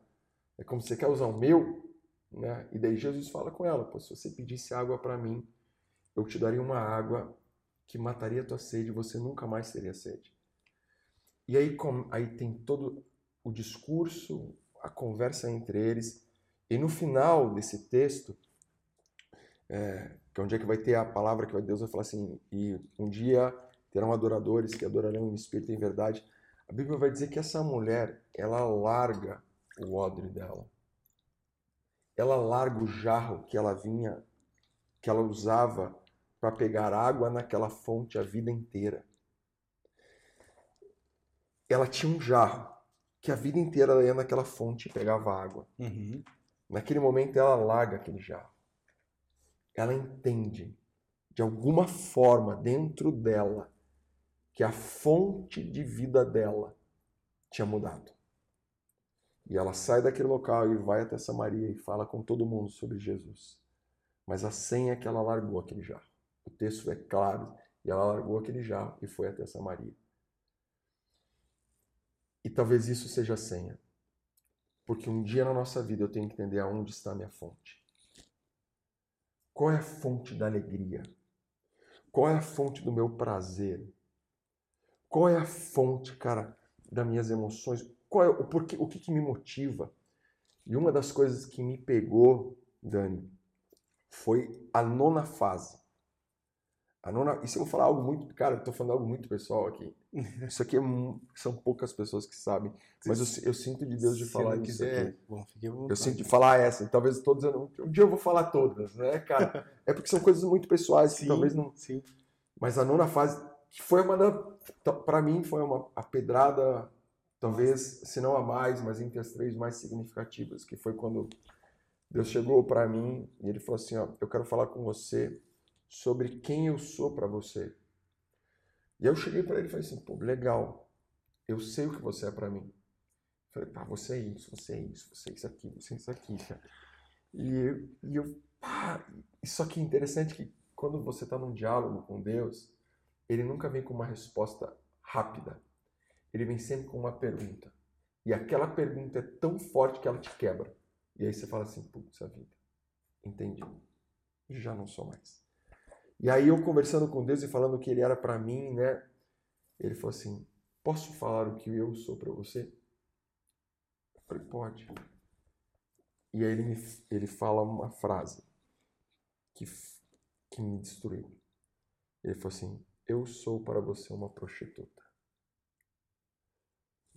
É como você quer usar o meu, né? E daí Jesus fala com ela, se você pedisse água para mim, eu te daria uma água que mataria a tua sede, você nunca mais teria sede. E aí, aí tem todo o discurso, a conversa entre eles, e no final desse texto, é, que é onde é que vai ter a palavra que Deus vai falar assim, e um dia terão adoradores que adorarão em espírito e em verdade. A Bíblia vai dizer que essa mulher, ela larga o odre dela. Ela larga o jarro que ela vinha, que ela usava para pegar água naquela fonte a vida inteira. Ela tinha um jarro que a vida inteira ela ia naquela fonte e pegava água. Uhum. Naquele momento ela larga aquele jarro. Ela entende, de alguma forma, dentro dela, que a fonte de vida dela tinha mudado. E ela sai daquele local e vai até Samaria e fala com todo mundo sobre Jesus. Mas a senha é que ela largou aquele jarro. O texto é claro. E ela largou aquele jarro e foi até Samaria. E talvez isso seja a senha. Porque um dia na nossa vida eu tenho que entender aonde está a minha fonte. Qual é a fonte da alegria? Qual é a fonte do meu prazer? Qual é a fonte, cara, das minhas emoções? Qual é o porquê, o que, que me motiva? E uma das coisas que me pegou, Dani, foi a nona fase. A nona, se eu vou falar algo muito, cara, eu tô falando algo muito pessoal aqui. *laughs* Isso aqui é, são poucas pessoas que sabem, mas eu, eu sinto de Deus de se falar isso quiser, aqui. Bom, eu sinto de falar essa, talvez todos um dia eu vou falar todas, né, cara? *laughs* É porque são coisas muito pessoais sim, que talvez não. Sim. Mas a nona fase foi uma da, para mim foi uma a pedrada talvez, se não a mais, mas entre as três mais significativas, que foi quando Deus chegou para mim e ele falou assim, ó, eu quero falar com você sobre quem eu sou para você. E eu cheguei para ele e falei assim, pô, legal, eu sei o que você é para mim. Eu falei, pá, você é isso, você é isso, você é isso aqui, você é isso aqui. E, e eu, pá, isso aqui é interessante que quando você está num diálogo com Deus, ele nunca vem com uma resposta rápida ele vem sempre com uma pergunta. E aquela pergunta é tão forte que ela te quebra. E aí você fala assim, putz, a vida, entendi. Já não sou mais. E aí eu conversando com Deus e falando que ele era para mim, né? Ele falou assim, posso falar o que eu sou para você? Eu falei, pode. E aí ele, me, ele fala uma frase que, que me destruiu. Ele falou assim, eu sou para você uma prostituta.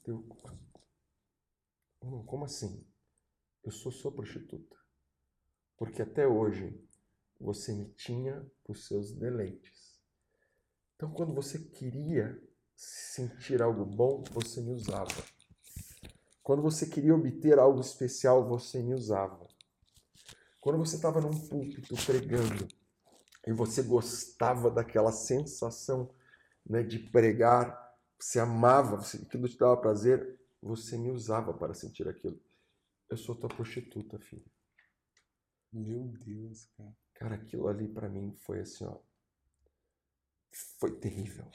Eu, como assim? Eu sou sua prostituta. Porque até hoje você me tinha por seus deleites. Então, quando você queria sentir algo bom, você me usava. Quando você queria obter algo especial, você me usava. Quando você estava num púlpito pregando e você gostava daquela sensação né, de pregar você amava, você, aquilo te dava prazer, você me usava para sentir aquilo. Eu sou tua prostituta, filho. Meu Deus, cara. Cara, aquilo ali para mim foi assim, ó. Foi terrível.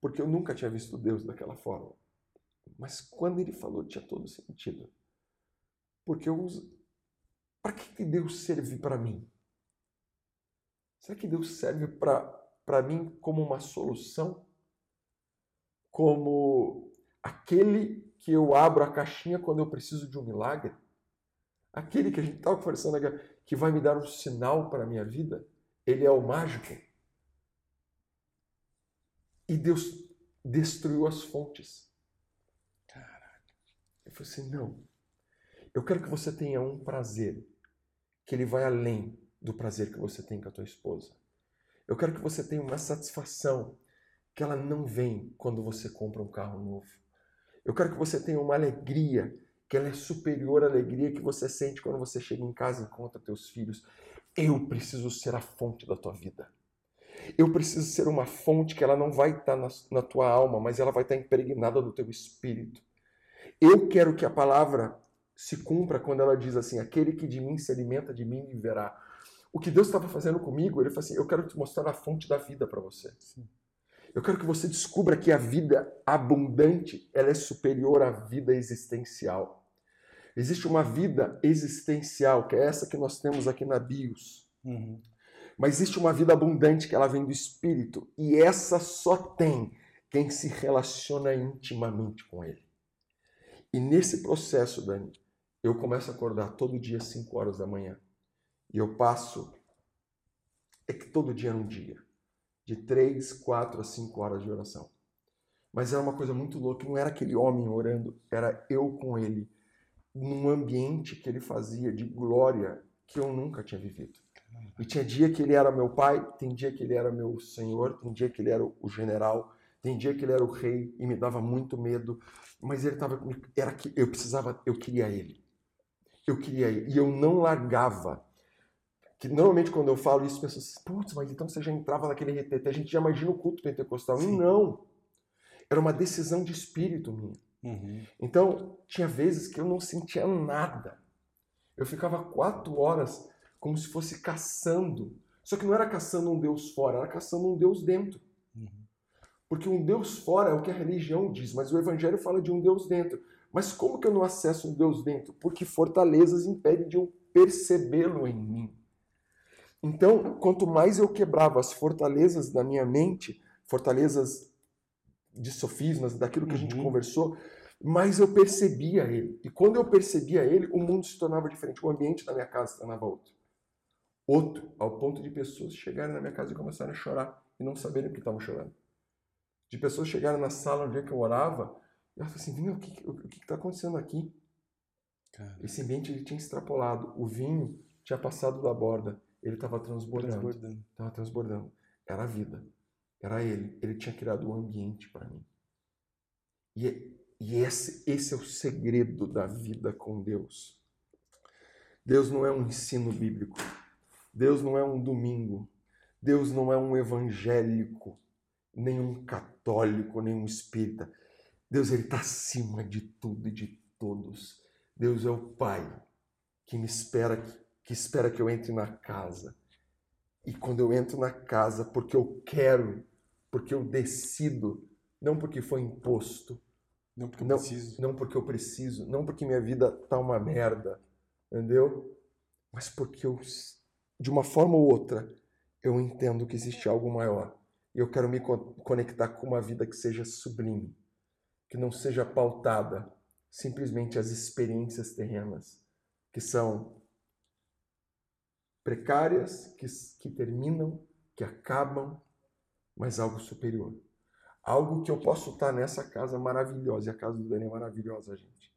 Porque eu nunca tinha visto Deus daquela forma. Mas quando ele falou, tinha todo sentido. Porque eu. Para que Deus serve para mim? Será que Deus serve para mim como uma solução? como aquele que eu abro a caixinha quando eu preciso de um milagre? Aquele que a gente estava conversando agora, que vai me dar um sinal para a minha vida? Ele é o mágico? E Deus destruiu as fontes. Caraca. Eu falei assim: não. Eu quero que você tenha um prazer que ele vai além do prazer que você tem com a tua esposa. Eu quero que você tenha uma satisfação que ela não vem quando você compra um carro novo. Eu quero que você tenha uma alegria, que ela é superior à alegria que você sente quando você chega em casa e encontra teus filhos. Eu preciso ser a fonte da tua vida. Eu preciso ser uma fonte que ela não vai estar na, na tua alma, mas ela vai estar impregnada do teu espírito. Eu quero que a palavra se cumpra quando ela diz assim: aquele que de mim se alimenta, de mim viverá. O que Deus estava fazendo comigo, ele falou assim: eu quero te mostrar a fonte da vida para você. Sim. Eu quero que você descubra que a vida abundante ela é superior à vida existencial. Existe uma vida existencial, que é essa que nós temos aqui na BIOS. Uhum. Mas existe uma vida abundante que ela vem do Espírito. E essa só tem quem se relaciona intimamente com Ele. E nesse processo, Dani, eu começo a acordar todo dia às 5 horas da manhã. E eu passo. É que todo dia é um dia. De 3, 4 a 5 horas de oração. Mas era uma coisa muito louca. Não era aquele homem orando, era eu com ele. Num ambiente que ele fazia de glória que eu nunca tinha vivido. E tinha dia que ele era meu pai, tem dia que ele era meu senhor, tem dia que ele era o general, tem dia que ele era o rei e me dava muito medo, mas ele estava era que eu precisava, eu queria ele. Eu queria ele e eu não largava. Que normalmente quando eu falo isso, as pessoas, putz, mas então você já entrava naquele retetê, a gente já imagina o culto pentecostal. Sim. Não. Era uma decisão de espírito minha. Uhum. Então, tinha vezes que eu não sentia nada. Eu ficava quatro horas como se fosse caçando. Só que não era caçando um Deus fora, era caçando um Deus dentro. Uhum. Porque um Deus fora é o que a religião diz, mas o Evangelho fala de um Deus dentro. Mas como que eu não acesso um Deus dentro? Porque fortalezas impedem de eu percebê-lo em mim. Então, quanto mais eu quebrava as fortalezas da minha mente, fortalezas de sofismas, daquilo que a gente uhum. conversou, mais eu percebia ele. E quando eu percebia ele, o mundo se tornava diferente, o ambiente da minha casa se tornava outro outro, ao ponto de pessoas chegarem na minha casa e começarem a chorar e não saberem que estavam chorando. De pessoas chegarem na sala onde é que eu orava e elas assim, Vinho, o que o que está acontecendo aqui? Esse ambiente ele tinha extrapolado, o vinho tinha passado da borda, ele estava transbordando. Transbordando. Estava transbordando. Era a vida. Era ele. Ele tinha criado um ambiente para mim. E, e esse, esse é o segredo da vida com Deus. Deus não é um ensino bíblico. Deus não é um domingo. Deus não é um evangélico, nem um católico, nem um espírita. Deus ele está acima de tudo e de todos. Deus é o Pai que me espera, que espera que eu entre na casa. E quando eu entro na casa, porque eu quero, porque eu decido, não porque foi imposto, não porque eu não, preciso, não porque eu preciso, não porque minha vida tá uma merda, entendeu? Mas porque eu de uma forma ou outra, eu entendo que existe algo maior. E eu quero me conectar com uma vida que seja sublime, que não seja pautada simplesmente as experiências terrenas, que são precárias, que, que terminam, que acabam, mas algo superior. Algo que eu posso estar nessa casa maravilhosa, e a casa do Dani é maravilhosa, gente.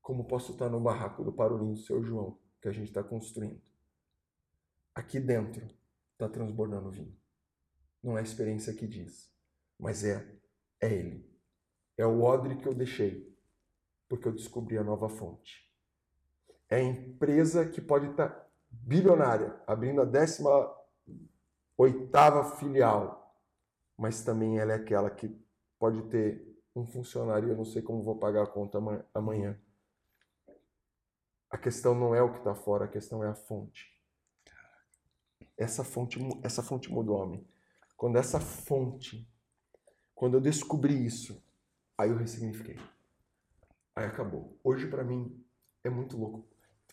Como posso estar no barraco do Parolim do seu João, que a gente está construindo aqui dentro está transbordando vinho. Não é a experiência que diz, mas é, é ele. É o odre que eu deixei, porque eu descobri a nova fonte. É a empresa que pode estar bilionária, abrindo a 18 oitava filial, mas também ela é aquela que pode ter um funcionário, eu não sei como vou pagar a conta amanhã. A questão não é o que está fora, a questão é a fonte essa fonte, essa fonte muda o homem. Quando essa fonte, quando eu descobri isso, aí eu ressignifiquei. Aí acabou. Hoje para mim é muito louco.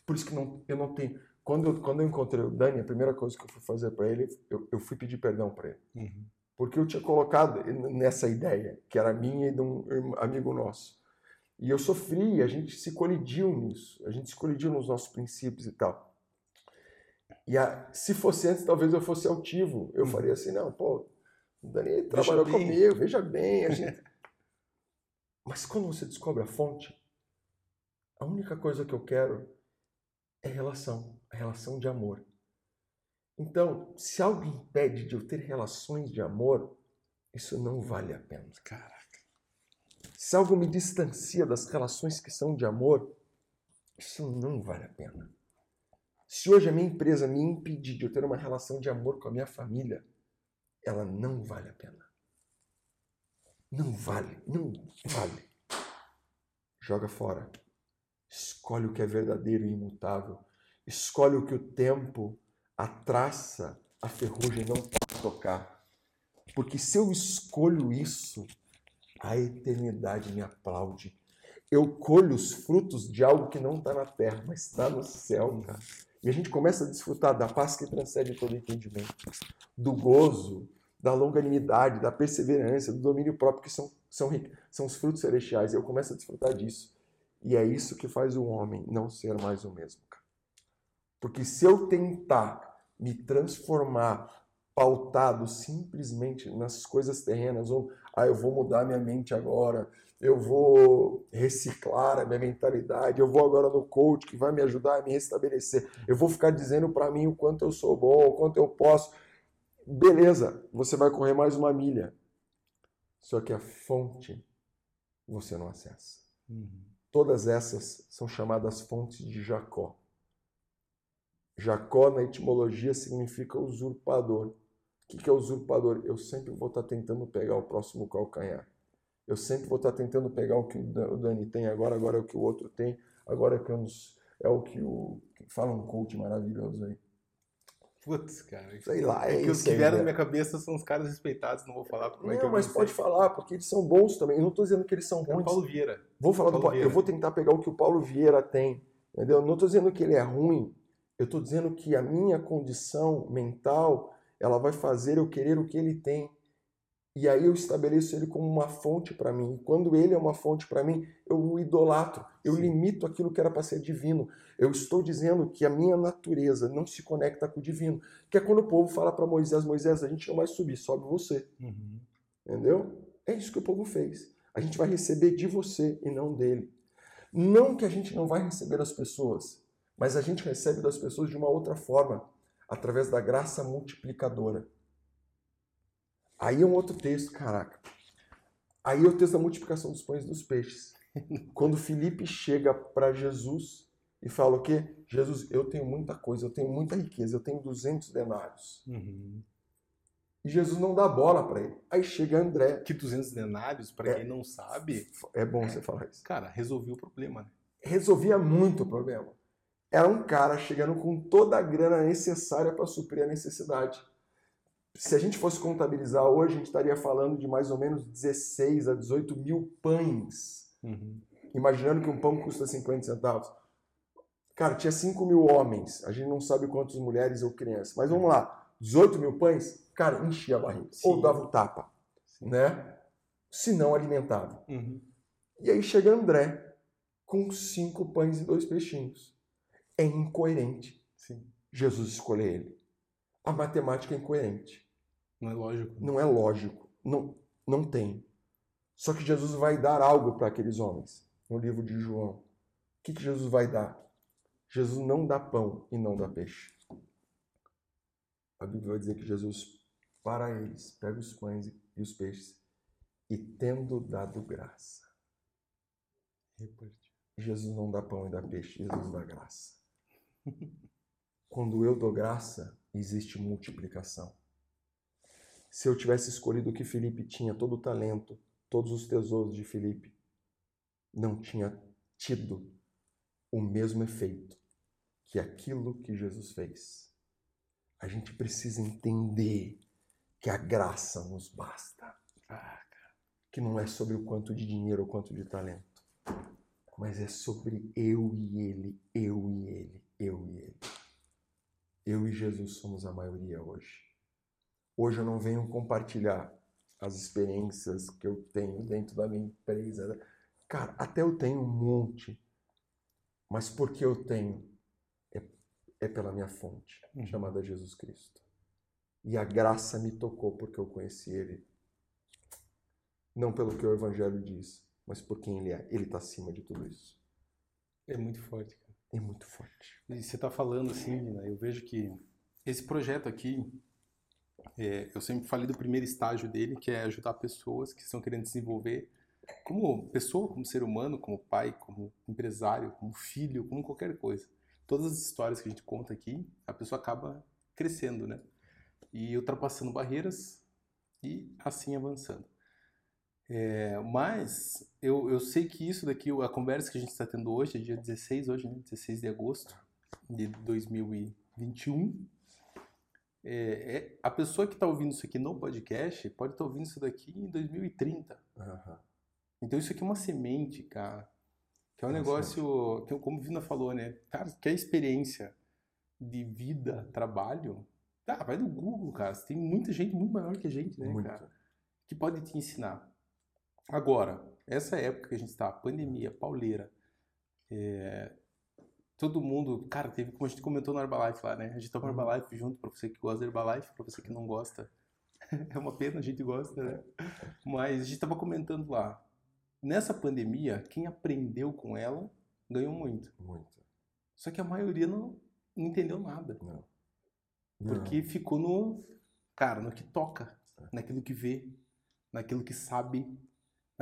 Por isso que não, eu não tenho. Quando eu, quando eu encontrei o Dani, a primeira coisa que eu fui fazer para ele, eu, eu fui pedir perdão para ele. Uhum. Porque eu tinha colocado nessa ideia, que era minha e de um amigo nosso. E eu sofri, a gente se colidiu nisso, a gente se colidiu nos nossos princípios e tal. E a, se fosse antes, talvez eu fosse altivo. Eu hum. faria assim, não, pô, o Dani trabalhou veja comigo, veja bem. A gente... *laughs* Mas quando você descobre a fonte, a única coisa que eu quero é relação, a relação de amor. Então, se algo impede de eu ter relações de amor, isso não vale a pena. Caraca. Se algo me distancia das relações que são de amor, isso não vale a pena. Se hoje a minha empresa me impedir de eu ter uma relação de amor com a minha família, ela não vale a pena. Não vale, não vale. Joga fora. Escolhe o que é verdadeiro e imutável. Escolhe o que o tempo, a traça, a ferrugem não pode tocar. Porque se eu escolho isso, a eternidade me aplaude. Eu colho os frutos de algo que não está na terra, mas está no céu, cara. E a gente começa a desfrutar da paz que transcende todo entendimento, do gozo, da longanimidade, da perseverança, do domínio próprio, que são, são, são os frutos celestiais. Eu começo a desfrutar disso. E é isso que faz o homem não ser mais o mesmo. Cara. Porque se eu tentar me transformar pautado simplesmente nas coisas terrenas, ou ah, eu vou mudar minha mente agora, eu vou reciclar a minha mentalidade, eu vou agora no coach que vai me ajudar a me restabelecer, eu vou ficar dizendo para mim o quanto eu sou bom, o quanto eu posso. Beleza, você vai correr mais uma milha. Só que a fonte você não acessa. Uhum. Todas essas são chamadas fontes de Jacó. Jacó, na etimologia, significa usurpador. O que é usurpador? Eu sempre vou estar tentando pegar o próximo calcanhar. Eu sempre vou estar tentando pegar o que o Dani tem agora, agora é o que o outro tem, agora é, que é o que o. Fala um coach maravilhoso aí. Putz, cara. Sei lá, é, é que os que vieram na minha cabeça são os caras respeitados, não vou falar como não, é que eu mas pode falar, porque eles são bons também. Eu não estou dizendo que eles são é bons. Paulo Vieira. Vou falar Paulo do Vieira. Eu vou tentar pegar o que o Paulo Vieira tem. Entendeu? Eu não estou dizendo que ele é ruim. Eu estou dizendo que a minha condição mental ela vai fazer eu querer o que ele tem. E aí eu estabeleço ele como uma fonte para mim. E quando ele é uma fonte para mim, eu o idolatro, eu Sim. limito aquilo que era para ser divino. Eu estou dizendo que a minha natureza não se conecta com o divino. Que é quando o povo fala para Moisés: Moisés, a gente não vai subir, sobe você. Uhum. Entendeu? É isso que o povo fez. A gente vai receber de você e não dele. Não que a gente não vai receber das pessoas, mas a gente recebe das pessoas de uma outra forma, através da graça multiplicadora. Aí é um outro texto, caraca. Aí é o texto da multiplicação dos pães e dos peixes. *laughs* Quando Felipe chega para Jesus e fala o quê? Jesus, eu tenho muita coisa, eu tenho muita riqueza, eu tenho 200 denários. Uhum. E Jesus não dá bola para ele. Aí chega André. Que 200 denários, para é, quem não sabe. É bom você falar isso. Cara, resolvia o problema, né? Resolvia muito o problema. Era um cara chegando com toda a grana necessária para suprir a necessidade se a gente fosse contabilizar hoje, a gente estaria falando de mais ou menos 16 a 18 mil pães. Uhum. Imaginando que um pão custa 50 centavos. Cara, tinha 5 mil homens. A gente não sabe quantas mulheres ou crianças. Mas vamos lá. 18 mil pães, cara, enchia a barriga. Sim. Ou dava o tapa. Sim. Né? Se não alimentava. Uhum. E aí chega André com cinco pães e dois peixinhos. É incoerente. Sim. Jesus escolher ele. A matemática é incoerente. Não é lógico. Não é lógico. Não, não tem. Só que Jesus vai dar algo para aqueles homens. No livro de João. O que, que Jesus vai dar? Jesus não dá pão e não dá peixe. A Bíblia vai dizer que Jesus, para eles, pega os pães e os peixes e tendo dado graça. Jesus não dá pão e dá peixe, Jesus dá graça. *laughs* Quando eu dou graça, existe multiplicação. Se eu tivesse escolhido o que Felipe tinha, todo o talento, todos os tesouros de Felipe, não tinha tido o mesmo efeito que aquilo que Jesus fez. A gente precisa entender que a graça nos basta. Que não é sobre o quanto de dinheiro ou quanto de talento, mas é sobre eu e ele, eu e ele, eu e ele. Eu e Jesus somos a maioria hoje. Hoje eu não venho compartilhar as experiências que eu tenho dentro da minha empresa. Cara, até eu tenho um monte. Mas porque eu tenho? É, é pela minha fonte, uhum. chamada Jesus Cristo. E a graça me tocou porque eu conheci Ele. Não pelo que o Evangelho diz, mas por quem Ele é. Ele está acima de tudo isso. É muito forte. É muito forte. E você está falando assim, né? eu vejo que esse projeto aqui, é, eu sempre falei do primeiro estágio dele, que é ajudar pessoas que estão querendo desenvolver como pessoa, como ser humano, como pai, como empresário, como filho, como qualquer coisa. Todas as histórias que a gente conta aqui, a pessoa acaba crescendo, né? E ultrapassando barreiras, E assim avançando. É, mas eu, eu sei que isso daqui, a conversa que a gente está tendo hoje, é dia 16, hoje, né? 16 de agosto de 2021. É, é, a pessoa que está ouvindo isso aqui no podcast pode estar tá ouvindo isso daqui em 2030. Uhum. Então isso aqui é uma semente, cara. Que é um é negócio, que, como o Vina falou, né? Cara, que é experiência de vida, trabalho. Ah, vai no Google, cara. Tem muita gente muito maior que a gente, né, muito. cara? Que pode te ensinar. Agora, essa época que a gente está, pandemia, pauleira, é, todo mundo, cara, teve como a gente comentou no Herbalife lá, né? A gente tá no uhum. Herbalife junto, para você que gosta do Herbalife, para você que não gosta. *laughs* é uma pena, a gente gosta, né? Mas a gente tava comentando lá. Nessa pandemia, quem aprendeu com ela ganhou muito. Muito. Só que a maioria não, não entendeu nada. Não. Porque não. ficou no, cara, no que toca, é. naquilo que vê, naquilo que sabe,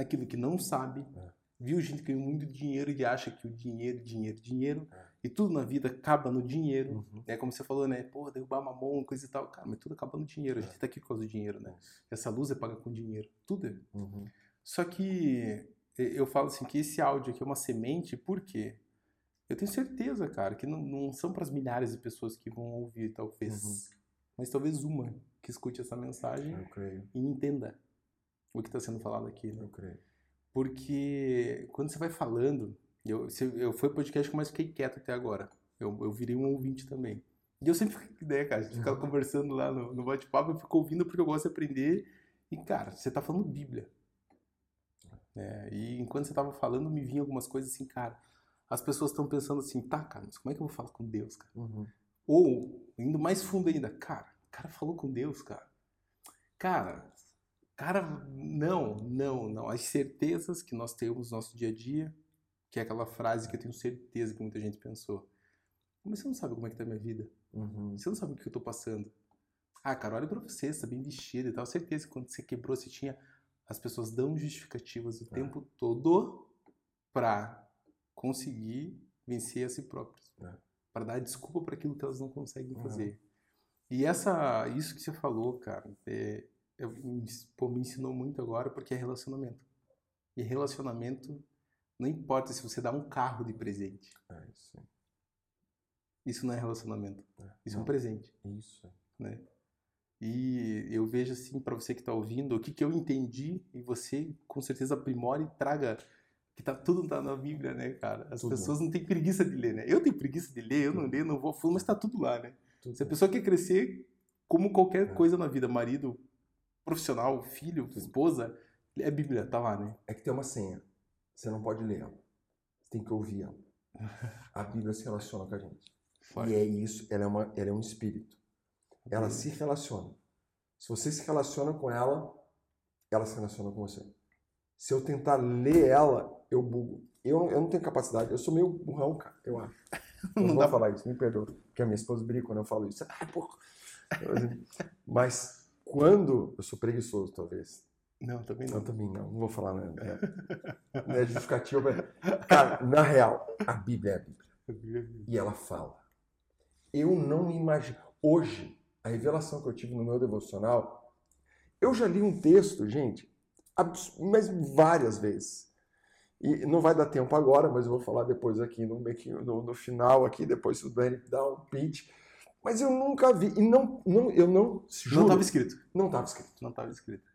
naquilo que não sabe. É. Viu gente que ganhou muito dinheiro e acha que o dinheiro, dinheiro, dinheiro. É. E tudo na vida acaba no dinheiro. Uhum. É como você falou, né? Pô, derrubar mamão, coisa e tal. Cara, mas tudo acaba no dinheiro. A gente é. tá aqui por causa do dinheiro, né? Essa luz é paga com dinheiro. Tudo é. Uhum. Só que eu falo assim que esse áudio aqui é uma semente, por quê? Eu tenho certeza, cara, que não, não são para as milhares de pessoas que vão ouvir, talvez. Uhum. Mas talvez uma que escute essa mensagem e entenda o que está sendo falado aqui. Né? Eu creio. Porque quando você vai falando, eu, eu foi podcast mas fiquei quieto até agora. Eu, eu virei um ouvinte também. E eu sempre fico ideia, cara, de ficar uhum. conversando lá no, no bate-papo, eu fico ouvindo porque eu gosto de aprender. E, cara, você tá falando Bíblia. É, e enquanto você tava falando, me vinha algumas coisas assim, cara. As pessoas estão pensando assim, tá, cara, mas como é que eu vou falar com Deus, cara? Uhum. Ou, indo mais fundo ainda, cara, o cara falou com Deus, cara. Cara, Cara, não, não, não. As certezas que nós temos no nosso dia a dia, que é aquela frase que eu tenho certeza que muita gente pensou. Mas você não sabe como é que tá a minha vida. Uhum. Você não sabe o que eu tô passando. Ah, cara, olha pra você, você tá bem vestido e tal. Certeza que quando você quebrou, você tinha. As pessoas dão justificativas o é. tempo todo pra conseguir vencer a si próprios. É. Para dar desculpa para aquilo que elas não conseguem uhum. fazer. E essa, isso que você falou, cara, é, eu, pô, me ensinou muito agora porque é relacionamento. E relacionamento, não importa se você dá um carro de presente. É isso. Isso não é relacionamento. É. Isso é um presente. Isso. Né? E eu vejo assim, para você que está ouvindo, o que, que eu entendi e você com certeza aprimore e traga que tá tudo tá na Bíblia, né, cara? As tudo. pessoas não têm preguiça de ler, né? Eu tenho preguiça de ler, eu não leio, não vou fundo, mas tá tudo lá, né? Tudo. Se a pessoa quer crescer, como qualquer é. coisa na vida, marido, profissional, filho, esposa, é Bíblia, tá lá, né? É que tem uma senha. Você não pode ler. Você tem que ouvir ela. *laughs* A Bíblia se relaciona com a gente. E é isso, ela é, uma, ela é um espírito. Ela se relaciona. Se você se relaciona com ela, ela se relaciona com você. Se eu tentar ler ela, eu bugo. Eu, eu não tenho capacidade, eu sou meio burrão, cara, eu acho. *laughs* Eu não, não vou falar isso, me perdoa. Porque a minha esposa briga quando eu falo isso. Ai, *laughs* porra. Mas quando eu sou preguiçoso, talvez. Não, também não. Não, também não. Não vou falar, né? É, não é justificativa. Cara, na real, a Bíblia é a Bíblia. E ela fala. Eu não imagino. Hoje, a revelação que eu tive no meu devocional, eu já li um texto, gente, mas várias vezes. E não vai dar tempo agora, mas eu vou falar depois aqui no, no, no final, aqui, depois se o Dani dá um pitch mas eu nunca vi. E não, não, eu não. Juro, não estava escrito. Não estava escrito. Não estava escrito.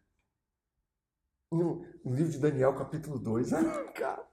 No, no, livro de Daniel, capítulo 2. *laughs* cara.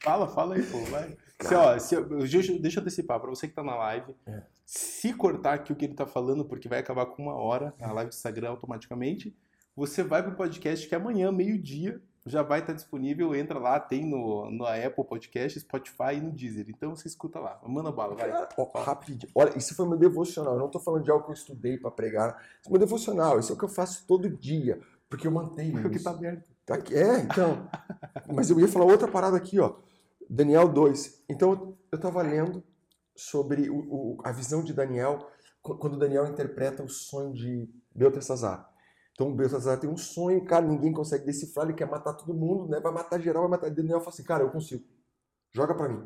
Fala, fala aí, pô, vai. Se, ó, se, deixa, deixa eu antecipar, para você que tá na live, é. se cortar aqui o que ele tá falando, porque vai acabar com uma hora a live do Instagram automaticamente, você vai pro podcast que amanhã, meio-dia, já vai estar disponível, entra lá, tem no, no Apple Podcast, Spotify e no Deezer. Então você escuta lá. Manda bala, vai. Ó, rapidinho. Olha, isso foi meu devocional. Eu não estou falando de algo que eu estudei para pregar. Isso é meu devocional. Isso é o que eu faço todo dia. Porque eu mantenho. Porque está aberto. Tá aqui. É, então. Mas eu ia falar outra parada aqui, ó. Daniel 2. Então eu estava lendo sobre o, o, a visão de Daniel quando Daniel interpreta o sonho de Beltesazar. Então o Belsazar tem um sonho, cara, ninguém consegue decifrar, ele quer matar todo mundo, né? Vai matar geral, vai matar. Daniel fala assim, cara, eu consigo. Joga para mim.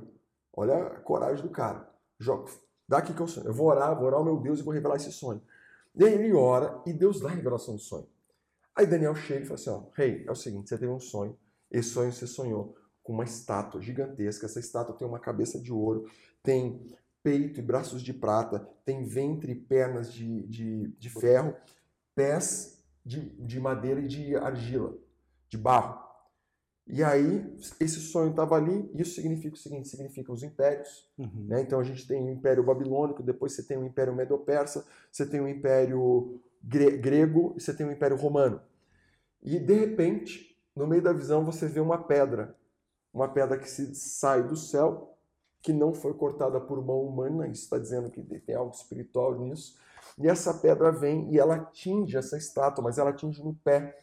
Olha a coragem do cara. Joga. Dá aqui que eu sonho. Eu vou orar, vou orar ao meu Deus e vou revelar esse sonho. E aí ele ora e Deus dá a revelação do sonho. Aí Daniel chega e fala assim: ó, rei, é o seguinte, você teve um sonho. Esse sonho você sonhou com uma estátua gigantesca. Essa estátua tem uma cabeça de ouro, tem peito e braços de prata, tem ventre e pernas de, de, de ferro, pés de, de madeira e de argila, de barro. E aí, esse sonho estava ali, e isso significa o seguinte: significa os impérios. Uhum. Né? Então a gente tem o Império Babilônico, depois você tem o Império Medo-Persa, você tem o Império gre Grego e você tem o Império Romano. E de repente, no meio da visão, você vê uma pedra. Uma pedra que se sai do céu, que não foi cortada por mão humana, isso está dizendo que tem algo espiritual nisso. E essa pedra vem e ela atinge essa estátua, mas ela atinge no pé.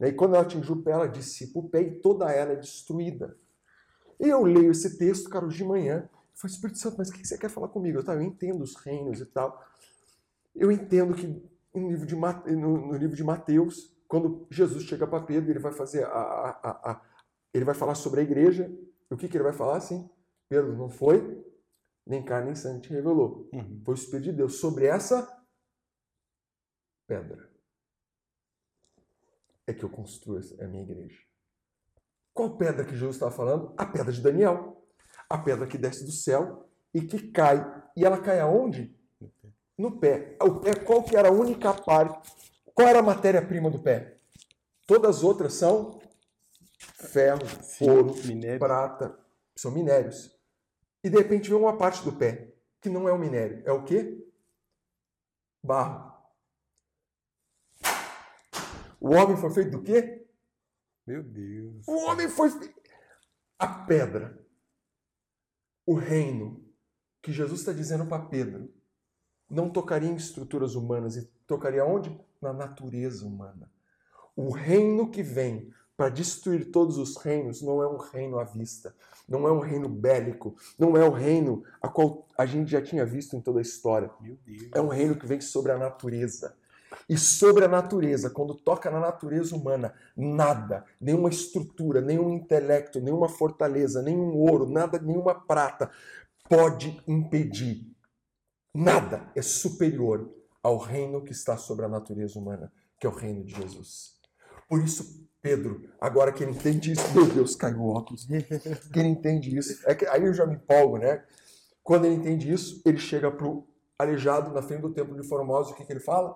E quando ela atinge o pé, ela dissipa o pé e toda ela é destruída. E eu leio esse texto, cara, hoje de manhã. Eu falei, Espírito Santo, mas o que você quer falar comigo? Eu, tá, eu entendo os reinos e tal. Eu entendo que no livro de, no, no livro de Mateus, quando Jesus chega para Pedro, ele vai fazer a, a, a, ele vai falar sobre a igreja. O que, que ele vai falar? Assim, Pedro, não foi nem carne nem sangue te revelou. Uhum. Foi o Espírito de Deus sobre essa pedra é que eu construo a minha igreja. Qual pedra que Jesus estava falando? A pedra de Daniel. A pedra que desce do céu e que cai. E ela cai aonde? No pé. O pé, qual que era a única parte? Qual era a matéria-prima do pé? Todas as outras são ferro, Sim, ouro, minério. prata. São minérios. E de repente vem uma parte do pé, que não é o minério. É o quê? Barro. O homem foi feito do quê? Meu Deus. O homem foi feito. A pedra. O reino que Jesus está dizendo para Pedro não tocaria em estruturas humanas e tocaria onde? Na natureza humana. O reino que vem para destruir todos os reinos não é um reino à vista, não é um reino bélico, não é o um reino a qual a gente já tinha visto em toda a história. É um reino que vem sobre a natureza. E sobre a natureza, quando toca na natureza humana, nada, nenhuma estrutura, nenhum intelecto, nenhuma fortaleza, nenhum ouro, nada, nenhuma prata pode impedir. Nada é superior ao reino que está sobre a natureza humana, que é o reino de Jesus. Por isso, Pedro, agora que ele entende isso, meu Deus, caiu o óculos. *laughs* Que ele entende isso, é que aí eu já me empolgo, né? Quando ele entende isso, ele chega para o aleijado na frente do templo de Formosa, o que, que ele fala?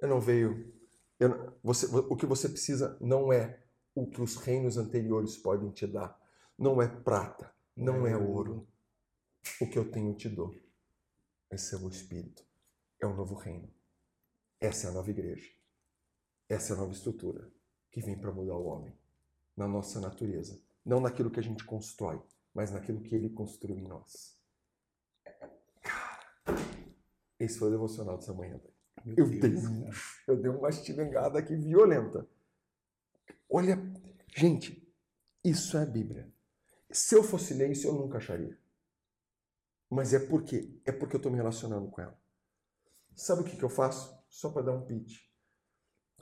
Eu não veio. Eu, você, o que você precisa não é o que os reinos anteriores podem te dar. Não é prata, não é ouro. O que eu tenho te dou. Esse é o Espírito. É o novo reino. Essa é a nova igreja. Essa é a nova estrutura que vem para mudar o homem na nossa natureza. Não naquilo que a gente constrói, mas naquilo que ele construiu em nós. Cara, esse foi o devocional dessa manhã. Velho eu, dei, *laughs* eu dei uma estilingada aqui violenta. Olha, gente, isso é a Bíblia. Se eu fosse ler isso, eu nunca acharia. Mas é porque é porque eu estou me relacionando com ela. Sabe o que, que eu faço? Só para dar um pitch.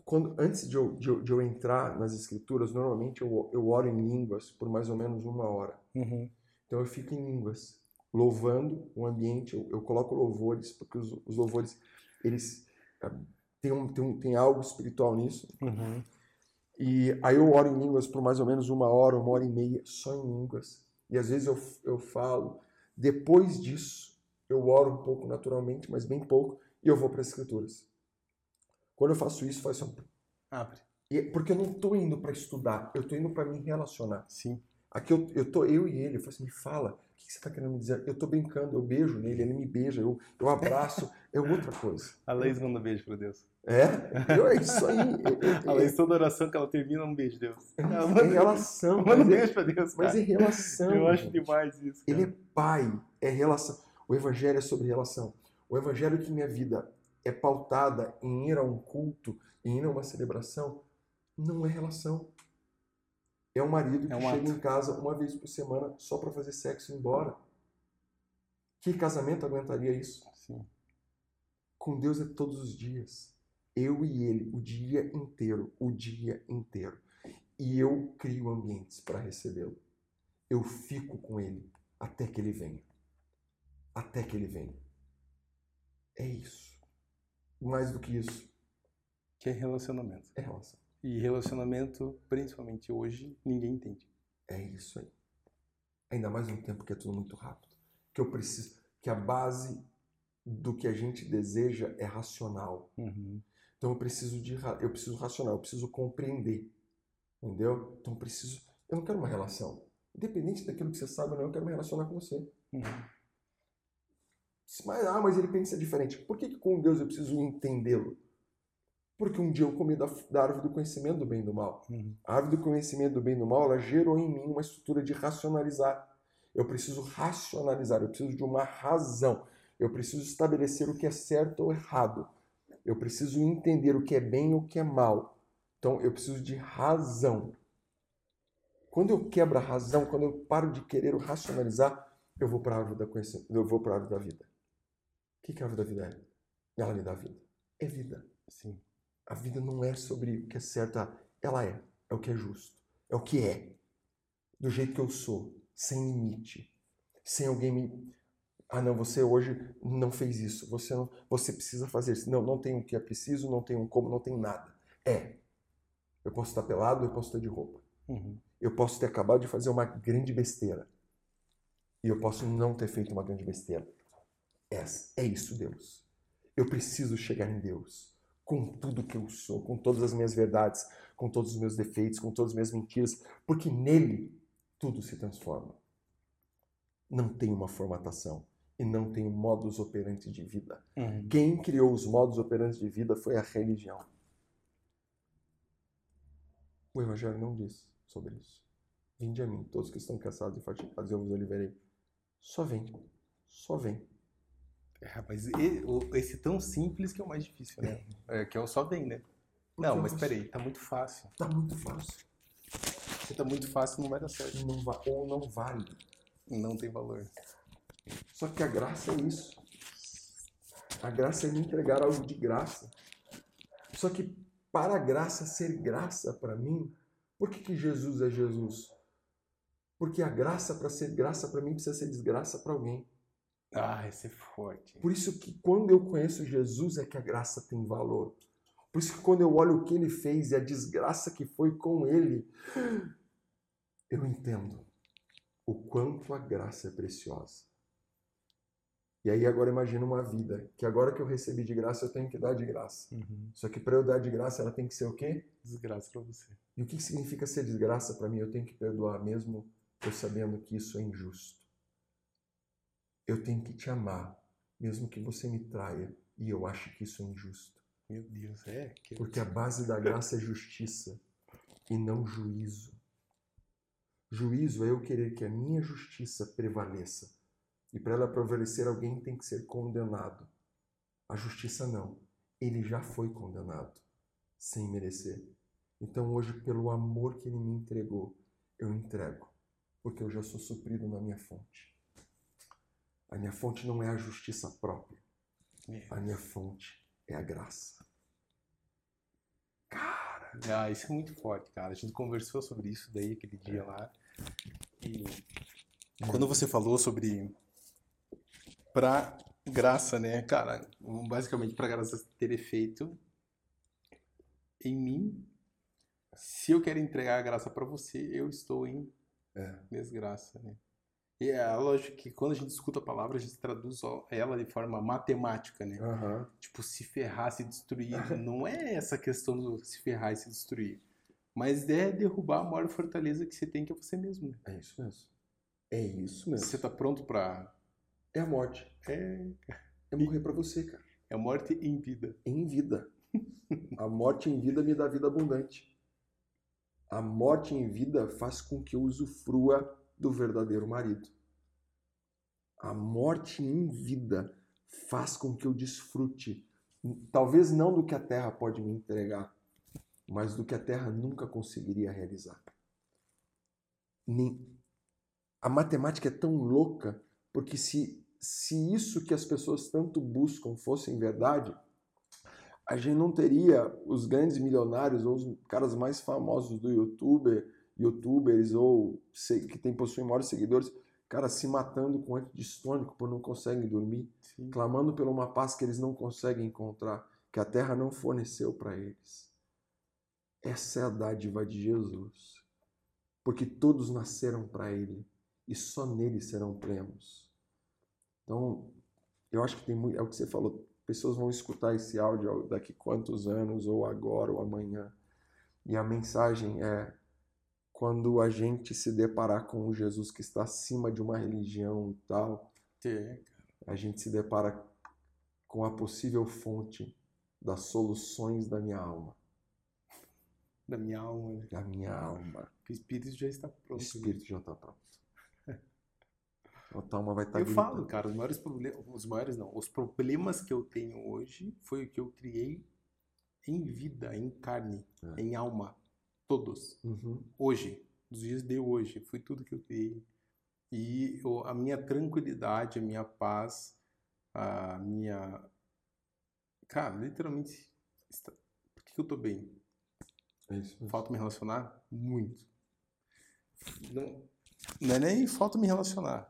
Quando, antes de eu, de, eu, de eu entrar nas escrituras, normalmente eu, eu oro em línguas por mais ou menos uma hora. Uhum. Então eu fico em línguas, louvando o ambiente. Eu, eu coloco louvores, porque os, os louvores eles tem, um, tem, um, tem algo espiritual nisso. Uhum. E aí eu oro em línguas por mais ou menos uma hora, uma hora e meia, só em línguas. E às vezes eu, eu falo. Depois disso, eu oro um pouco naturalmente, mas bem pouco, e eu vou para as escrituras. Quando eu faço isso, faz só. Abre. E, porque eu não estou indo para estudar, eu estou indo para me relacionar. Sim. Aqui eu, eu tô eu e ele, eu falo assim, me fala, que você está querendo me dizer? Eu estou brincando, eu beijo nele, ele me beija, eu, eu abraço, *laughs* é outra coisa. A Laís manda beijo para Deus. É? Eu, é isso aí. *laughs* a Laís, toda oração que ela termina, um beijo, Deus. Ela manda, em relação. Manda um beijo para Deus. Cara. Mas em relação. Eu acho demais isso. Cara. Ele é pai, é relação. O evangelho é sobre relação. O evangelho que minha vida é pautada em ir a um culto, em ir a uma celebração, não é relação é um marido que é um chega ato. em casa uma vez por semana só para fazer sexo e ir embora. Que casamento aguentaria isso? Sim. Com Deus é todos os dias. Eu e ele, o dia inteiro, o dia inteiro. E eu crio ambientes para recebê-lo. Eu fico com ele até que ele venha. Até que ele venha. É isso. Mais do que isso. Que é relacionamento. É relação. E relacionamento, principalmente hoje, ninguém entende. É isso aí. Ainda mais num tempo que é tudo muito rápido. Que eu preciso. Que a base do que a gente deseja é racional. Uhum. Então eu preciso de eu preciso racional, eu preciso compreender. Entendeu? Então eu preciso. Eu não quero uma relação. Independente daquilo que você sabe ou não, eu quero me relacionar com você. Uhum. Mas, ah, mas ele pensa diferente. Por que, que com Deus eu preciso entendê-lo? Porque um dia eu comi da, da, árvore do conhecimento do bem e do mal. Uhum. A árvore do conhecimento do bem e do mal, ela gerou em mim uma estrutura de racionalizar. Eu preciso racionalizar, eu preciso de uma razão. Eu preciso estabelecer o que é certo ou errado. Eu preciso entender o que é bem e o que é mal. Então eu preciso de razão. Quando eu quebro a razão, quando eu paro de querer racionalizar, eu vou para a árvore da conhecimento, eu vou para a árvore da vida. O que, que a árvore da vida é? Ela me dá vida. É vida. Sim. A vida não é sobre o que é certo, ela é. É o que é justo. É o que é. Do jeito que eu sou, sem limite. Sem alguém me. Ah, não, você hoje não fez isso. Você não, você precisa fazer isso. Não, não tem o que é preciso, não tem um como, não tem nada. É. Eu posso estar pelado, eu posso estar de roupa. Uhum. Eu posso ter acabado de fazer uma grande besteira. E eu posso não ter feito uma grande besteira. É, é isso, Deus. Eu preciso chegar em Deus com tudo que eu sou, com todas as minhas verdades, com todos os meus defeitos, com todas as minhas mentiras, porque nele tudo se transforma. Não tem uma formatação e não tem um modus operandi de vida. Uhum. Quem criou os modus operandi de vida foi a religião. O Evangelho não diz sobre isso. Vinde a mim, todos que estão cansados e fatigados, eu vos aliverei. Só vem, só vem. É, rapaz, esse tão simples que é o mais difícil, né? É, que é o só vem, né? Não, mas peraí, tá muito fácil. Tá muito fácil. Se tá muito fácil, não vai dar certo. Não va ou não vale. Não tem valor. Só que a graça é isso. A graça é me entregar algo de graça. Só que para a graça ser graça para mim, por que, que Jesus é Jesus? Porque a graça, para ser graça para mim, precisa ser desgraça para alguém. Ah, esse é forte. Por isso que quando eu conheço Jesus é que a graça tem valor. Por isso que quando eu olho o que ele fez e a desgraça que foi com ele, eu entendo o quanto a graça é preciosa. E aí agora imagina uma vida que agora que eu recebi de graça eu tenho que dar de graça. Uhum. Só que para eu dar de graça ela tem que ser o quê? Desgraça para você. E o que significa ser desgraça para mim? Eu tenho que perdoar mesmo eu sabendo que isso é injusto. Eu tenho que te amar, mesmo que você me traia e eu acho que isso é injusto. Meu Deus, é. Que... Porque a base da graça é justiça e não juízo. Juízo é eu querer que a minha justiça prevaleça. E para ela prevalecer, alguém tem que ser condenado. A justiça não. Ele já foi condenado, sem merecer. Então hoje, pelo amor que ele me entregou, eu entrego, porque eu já sou suprido na minha fonte. A minha fonte não é a justiça própria. A minha fonte é a graça. Cara! Ah, isso é muito forte, cara. A gente conversou sobre isso daí aquele dia é. lá. E quando você falou sobre pra graça, né, cara, basicamente pra graça ter efeito em mim, se eu quero entregar a graça para você, eu estou em é. desgraça, né? E é lógico que quando a gente escuta a palavra, a gente traduz ela de forma matemática, né? Uhum. Tipo, se ferrar, se destruir. *laughs* não é essa questão do se ferrar e se destruir. Mas é derrubar a maior fortaleza que você tem, que é você mesmo. Né? É isso mesmo. É isso mesmo. Você tá pronto pra. É a morte. É. É morrer para você, cara. É a morte em vida. Em vida. a morte em vida me dá vida abundante. A morte em vida faz com que eu usufrua do verdadeiro marido. A morte em vida faz com que eu desfrute, talvez não do que a terra pode me entregar, mas do que a terra nunca conseguiria realizar. A matemática é tão louca porque se, se isso que as pessoas tanto buscam fosse verdade, a gente não teria os grandes milionários ou os caras mais famosos do YouTube youtubers ou que tem, possuem maiores seguidores, cara, se matando com antidistônico por não conseguem dormir, Sim. clamando por uma paz que eles não conseguem encontrar. que a terra não forneceu para eles. Essa é a dádiva de Jesus, porque todos nasceram para Ele e só nele serão plenos. Então, eu acho que tem muito, é o que você falou, pessoas vão escutar esse áudio daqui quantos anos, ou agora, ou amanhã, e a mensagem é quando a gente se deparar com o Jesus que está acima de uma religião e tal, É, a gente se depara com a possível fonte das soluções da minha alma. Da minha alma, né? Da minha alma. O espírito já está O pronto. né? espírito já está pronto. Alma vai estar Eu falo, cara, os maiores problemas, os maiores não, os problemas que eu tenho hoje foi o que eu criei em vida, em carne, É. em alma, todos. Uhum. Hoje, dos dias de hoje, foi tudo que eu criei. E eu- a minha tranquilidade, a minha paz, a minha. Cara, literalmente. está- Por que eu tô bem? É isso. mesmo. Falta me relacionar? Muito. Não, não é nem falta me relacionar.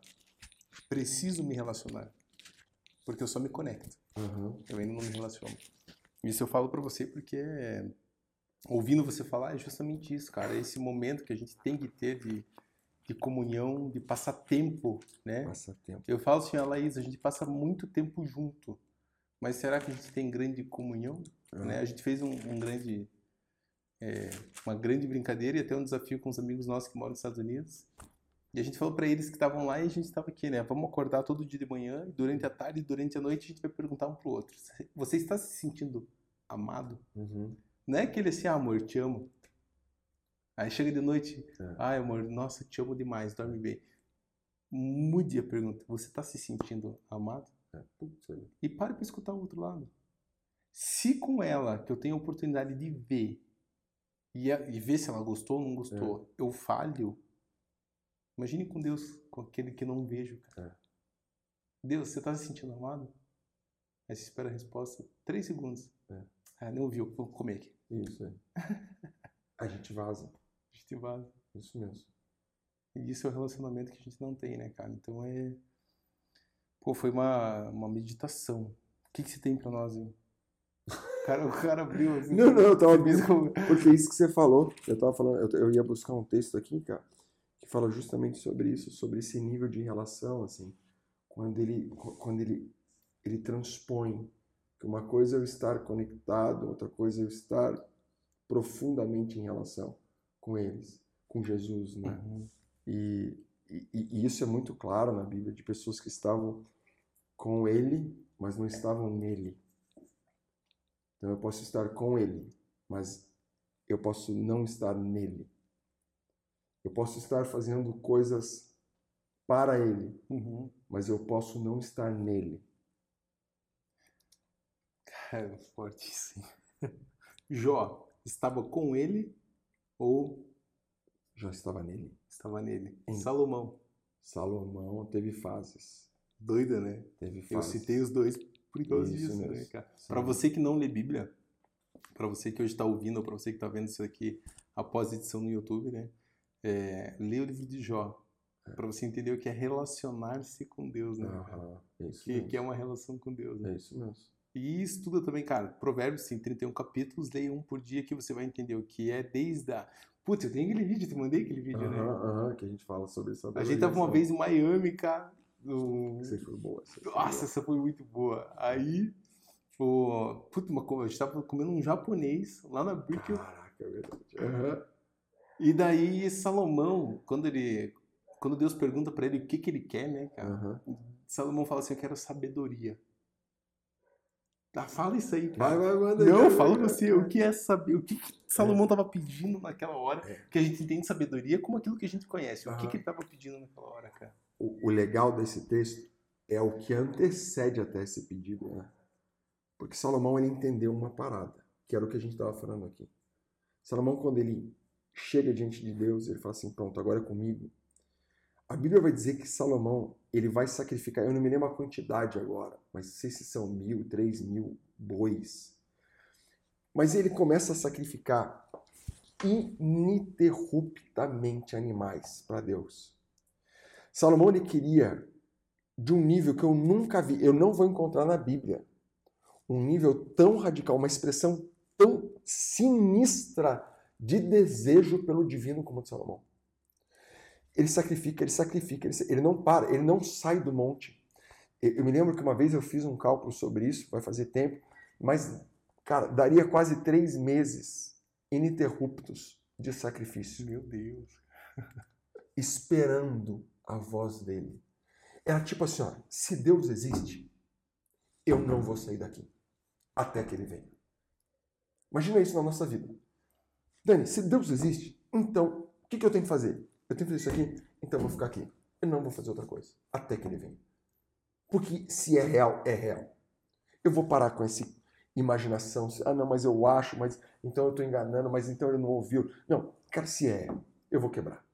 Preciso me relacionar. Porque eu só me conecto. Uhum. Eu ainda não me relaciono. Isso eu falo pra você porque ouvindo você falar é justamente isso, cara. É esse momento que a gente tem que ter de, de comunhão, de passar tempo, né? Passa tempo. Eu falo assim, a Laís, a gente passa muito tempo junto. Mas será que a gente tem grande comunhão? né? A gente fez um, um grande, é, uma grande brincadeira e até um desafio com os amigos nossos que moram nos Estados Unidos. E a gente falou para eles que estavam lá e a gente estava aqui, né? Vamos acordar todo dia de manhã e durante a tarde e durante a noite a gente vai perguntar um pro outro: Você está se sentindo amado? Uhum. Não é aquele assim, ah, amor, te amo. Aí chega de noite, É. ai, amor, nossa, te amo demais, dorme bem. Mude a pergunta: Você está se sentindo amado? É. E pare para escutar o outro lado. Se com ela, que eu tenho a oportunidade de ver, e, e ver se ela gostou ou não gostou, eu falho, imagine com Deus, com aquele que não vejo, cara. É. Deus, você está se sentindo amado? Aí você espera a resposta, três segundos. É. Ah, não ouviu, vou comer aqui. Isso aí. *laughs* A gente vaza. A gente vaza. Isso mesmo. E isso é o relacionamento que a gente não tem, né, cara? Então é. Pô, foi uma, uma meditação. O que, que você tem pra nós, hein? O cara, o cara abriu assim. *laughs* Não, não, eu tava como- Porque isso que você falou, eu tava falando, eu, eu ia buscar um texto aqui, cara, fala justamente sobre isso, sobre esse nível de relação, assim, quando ele, quando ele, ele transpõe que uma coisa é eu estar conectado, outra coisa é eu estar profundamente em relação com eles, com Jesus, né? Uhum. E, e, e isso é muito claro na Bíblia, de pessoas que estavam com ele, mas não estavam nele. Então eu posso estar com ele, mas eu posso não estar nele. Eu posso estar fazendo coisas para ele, Uhum. mas eu posso não estar nele. Cara, forte isso. hein? *laughs* Jó estava com ele ou Já estava nele. estava nele? Em- Salomão. Salomão teve fases. Doida, né? Teve Eu fases. citei os dois por causa Isso disso, né, cara? Para você que não lê Bíblia, para você que hoje está ouvindo, ou para você que está vendo isso aqui após a edição no YouTube, né? É, lê o livro de Jó. Para você entender o que é relacionar-se com Deus, né? Aham, é isso Que, mesmo. que é uma relação com Deus, né? É isso mesmo. E estuda também, cara, Provérbios tem 31 capítulos, leia um por dia que você vai entender o que é desde a... Putz, eu tenho aquele vídeo, te mandei aquele vídeo, né? Aham, que a gente fala sobre essa A gente tava uma vez em Miami, cara. no- Essa foi boa. essa foi Nossa, boa. essa foi muito boa. Aí, o... Puta, uma... a gente tava comendo um japonês lá na Brickell. Caraca, é verdade. Aham. E daí, Salomão, quando ele... Quando Deus pergunta pra ele o que que ele quer, né, cara? Aham. Salomão fala assim, eu quero sabedoria. Ah, fala isso aí, Vai, cara. vai, manda. Não, fala vai, você, vai. o que é saber, o que que Salomão estava pedindo naquela hora, É. que a gente entende sabedoria como aquilo que a gente conhece. O que que ele estava pedindo naquela hora, cara? O, o legal desse texto é o que antecede até esse pedido, né? Porque Salomão ele entendeu uma parada, que era o que a gente estava falando aqui. Salomão, quando ele chega diante de Deus, ele fala assim: pronto, agora é comigo. A Bíblia vai dizer que Salomão ele vai sacrificar, eu não me lembro a quantidade agora, mas não sei se são mil, três mil bois. Mas ele começa a sacrificar ininterruptamente animais para Deus. Salomão ele queria de um nível que eu nunca vi, eu não vou encontrar na Bíblia. um nível tão radical, uma expressão tão sinistra de desejo pelo divino como o de Salomão. Ele sacrifica, ele sacrifica, ele, ele não para, ele não sai do monte. Eu me lembro que uma vez eu fiz um cálculo sobre isso, vai fazer tempo, mas, cara, daria quase três meses ininterruptos de sacrifício. Meu Deus. *laughs* Esperando a voz dele. Era tipo assim, ó, se Deus existe, eu não vou sair daqui até que ele venha. Imagina isso na nossa vida. Dani, se Deus existe, então o que, que eu tenho que fazer? Eu tenho que fazer isso aqui, então eu vou ficar aqui. Eu não vou fazer outra coisa até que ele venha. Porque se é real, é real. Eu vou parar com essa imaginação. Ah, não, mas eu acho, mas então eu estou enganando, mas então ele não ouviu. Não, cara, se é, eu vou quebrar.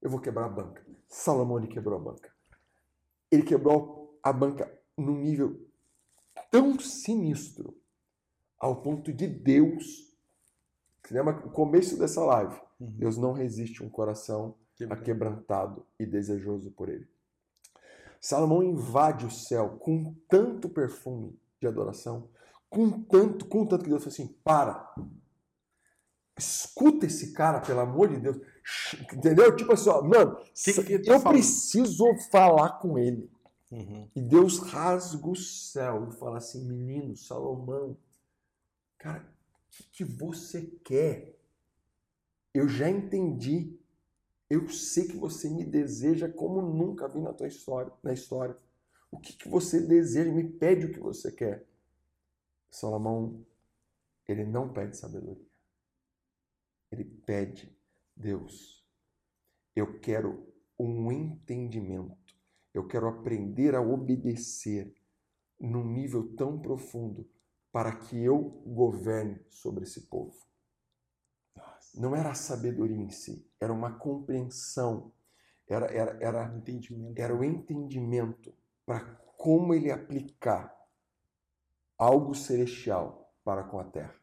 Eu vou quebrar a banca. Salomão ele quebrou a banca. Ele quebrou a banca num nível tão sinistro ao ponto de Deus. Lembra o começo dessa live? Uhum. Deus não resiste um coração aquebrantado e desejoso por ele. Salomão invade o céu com tanto perfume de adoração, com tanto, com tanto que Deus falou assim: para, escuta esse cara, pelo amor de Deus. Entendeu? Tipo assim, ó, mano, que que eu falando? preciso falar com ele. Uhum. E Deus rasga o céu e fala assim: menino, Salomão, cara, que, que você quer? Eu já entendi. Eu sei que você me deseja como nunca vi na tua história, na história. O que, que você deseja? Me pede o que você quer. Salomão, ele não pede sabedoria. Ele pede, Deus, eu quero um entendimento. Eu quero aprender a obedecer num nível tão profundo para que eu governe sobre esse povo. Não era a sabedoria em si, era uma compreensão, era, era, era, entendimento. era o entendimento para como ele aplicar algo celestial para com a terra.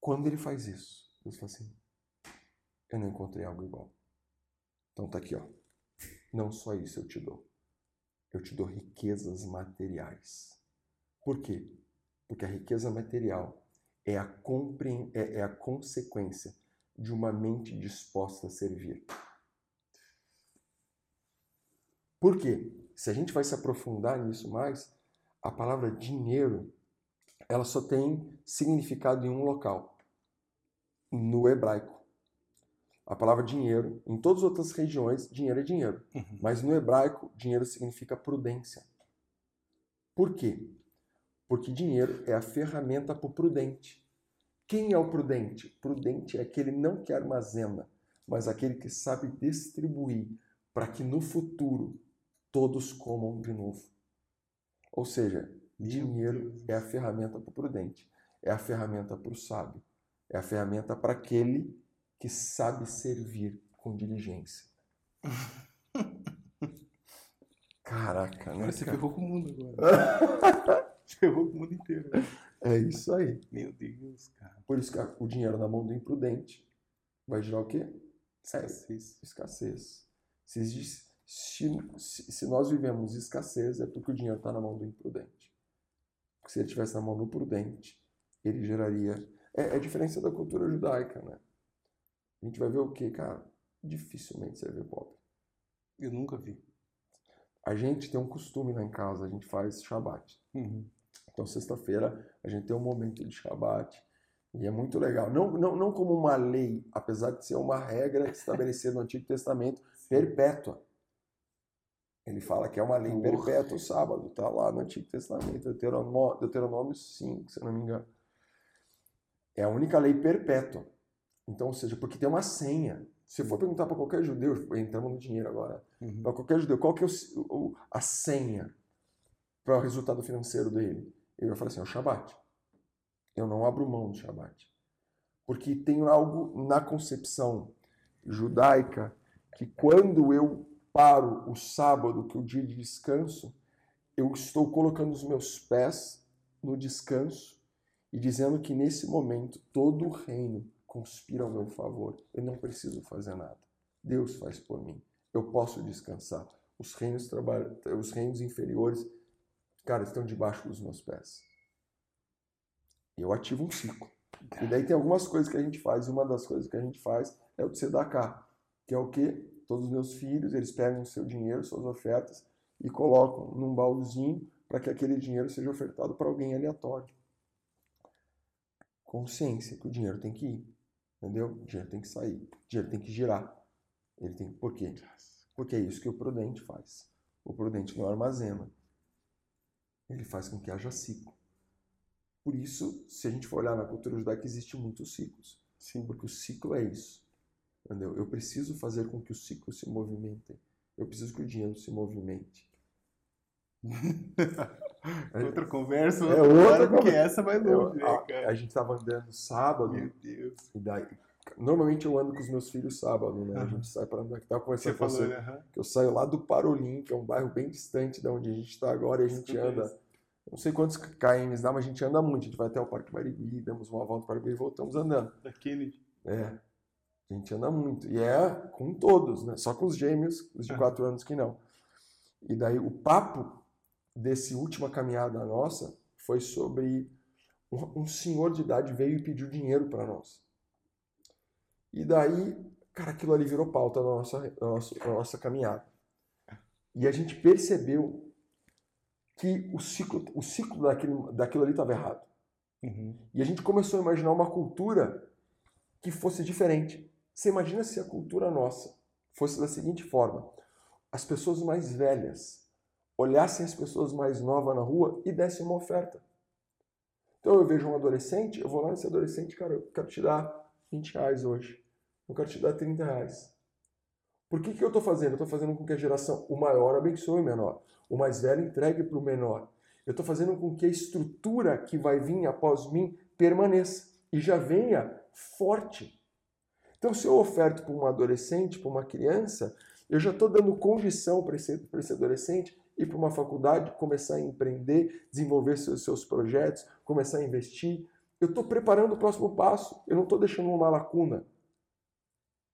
Quando ele faz isso, Deus fala assim: Eu não encontrei algo igual. Então tá aqui, ó. Não só isso eu te dou. Eu te dou riquezas materiais. Por quê? Porque a riqueza material é a, compre... é, é a consequência de uma mente disposta a servir. Por quê? Se a gente vai se aprofundar nisso mais, a palavra dinheiro ela só tem significado em um local, no hebraico. A palavra dinheiro, em todas as outras regiões, dinheiro é dinheiro. Uhum. Mas no hebraico, dinheiro significa prudência. Por quê? Porque dinheiro é a ferramenta para o prudente. Quem é o prudente? Prudente é aquele não que armazena, mas aquele que sabe distribuir para que no futuro todos comam de novo. Ou seja, dinheiro é a ferramenta para o prudente, é a ferramenta para o sábio, é a ferramenta para aquele que sabe servir com diligência. *laughs* Caraca, né? Você ferrou com o mundo agora. *laughs* *laughs* ferrou o mundo inteiro. É isso aí. Meu Deus, cara. Por isso que o dinheiro na mão do imprudente vai gerar o quê? Escassez. É, escassez. Se, se, se, nós vivemos escassez, é porque o dinheiro está na mão do imprudente. Porque se ele estivesse na mão do prudente, ele geraria. É, é a diferença da cultura judaica, né? A gente vai ver o quê, cara? Dificilmente você vê pobre. Eu nunca vi. A gente tem um costume lá em casa, a gente faz Shabat. Uhum. Então, sexta-feira, a gente tem um momento de Shabat. E é muito legal. Não, não, não como uma lei, apesar de ser uma regra estabelecida no Antigo Testamento, perpétua. Ele fala que é uma lei Porra. perpétua o sábado, está lá no Antigo Testamento, Deuteronômio, Deuteronômio 5, se não me engano. É a única lei perpétua. Então, ou seja, porque tem uma senha. Se for perguntar para qualquer judeu, entramos no dinheiro agora, uhum. para qualquer judeu, qual que é o, o, a senha para o resultado financeiro dele? Ele vai falar assim, é o Shabat. Eu não abro mão do Shabat. Porque tem algo na concepção judaica que quando eu paro o sábado, que é o dia de descanso, eu estou colocando os meus pés no descanso e dizendo que nesse momento todo o reino conspira ao meu favor. Eu não preciso fazer nada. Deus faz por mim. Eu posso descansar. Os reinos, os reinos inferiores Cara, estão debaixo dos meus pés. Eu ativo um ciclo. E daí tem algumas coisas que a gente faz. E uma das coisas que a gente faz é o Tzedakah, que é o que todos os meus filhos, eles pegam o seu dinheiro, suas ofertas e colocam num baúzinho para que aquele dinheiro seja ofertado para alguém aleatório. Consciência que o dinheiro tem que ir, entendeu? O dinheiro tem que sair, o dinheiro tem que girar. Ele tem por quê? Porque é isso que o prudente faz. O prudente não armazena. Ele faz com que haja ciclo. Por isso, se a gente for olhar na cultura judaica, existe muitos ciclos. Sim. Porque o ciclo é isso. Entendeu? Eu preciso fazer com que os ciclos se movimentem. Eu preciso que o dinheiro se movimente. *laughs* outra conversa, é outra porque essa vai longe. A, né, a, gente estava andando sábado. Meu Deus. E daí, normalmente eu ando com os meus filhos sábado, né? Uhum. A gente sai para andar. Que tava conversando com você. Né? Que eu saio lá do Parolim, que é um bairro bem distante de onde a gente está agora, e a gente anda. Não sei quantos KMs dá, mas a gente anda muito. A gente vai até o Parque Barigui, damos uma volta para o Barigui e voltamos andando. Daquele. É. A gente anda muito. E é com todos, né? Só com os gêmeos, os de 4 anos que não. E daí o papo desse última caminhada nossa foi sobre um, um senhor de idade veio e pediu dinheiro para nós. E daí, cara, aquilo ali virou pauta na nossa, na nossa, na nossa caminhada. E a gente percebeu que o ciclo, o ciclo daquele, daquilo ali estava errado. Uhum. E a gente começou a imaginar uma cultura que fosse diferente. Você imagina se a cultura nossa fosse da seguinte forma: as pessoas mais velhas olhassem as pessoas mais novas na rua e dessem uma oferta. Então eu vejo um adolescente, eu vou lá nesse adolescente, cara, eu quero te dar 20 reais hoje. Eu quero te dar 30 reais. Por que, que eu estou fazendo? Eu estou fazendo com que a geração, o maior abençoe o menor, o mais velho entregue para o menor. Eu estou fazendo com que a estrutura que vai vir após mim permaneça e já venha forte. Então, se eu oferto para um adolescente, para uma criança, eu já estou dando condição para esse, esse adolescente ir para uma faculdade, começar a empreender, desenvolver seus, seus projetos, começar a investir. Eu estou preparando o próximo passo, eu não estou deixando uma lacuna.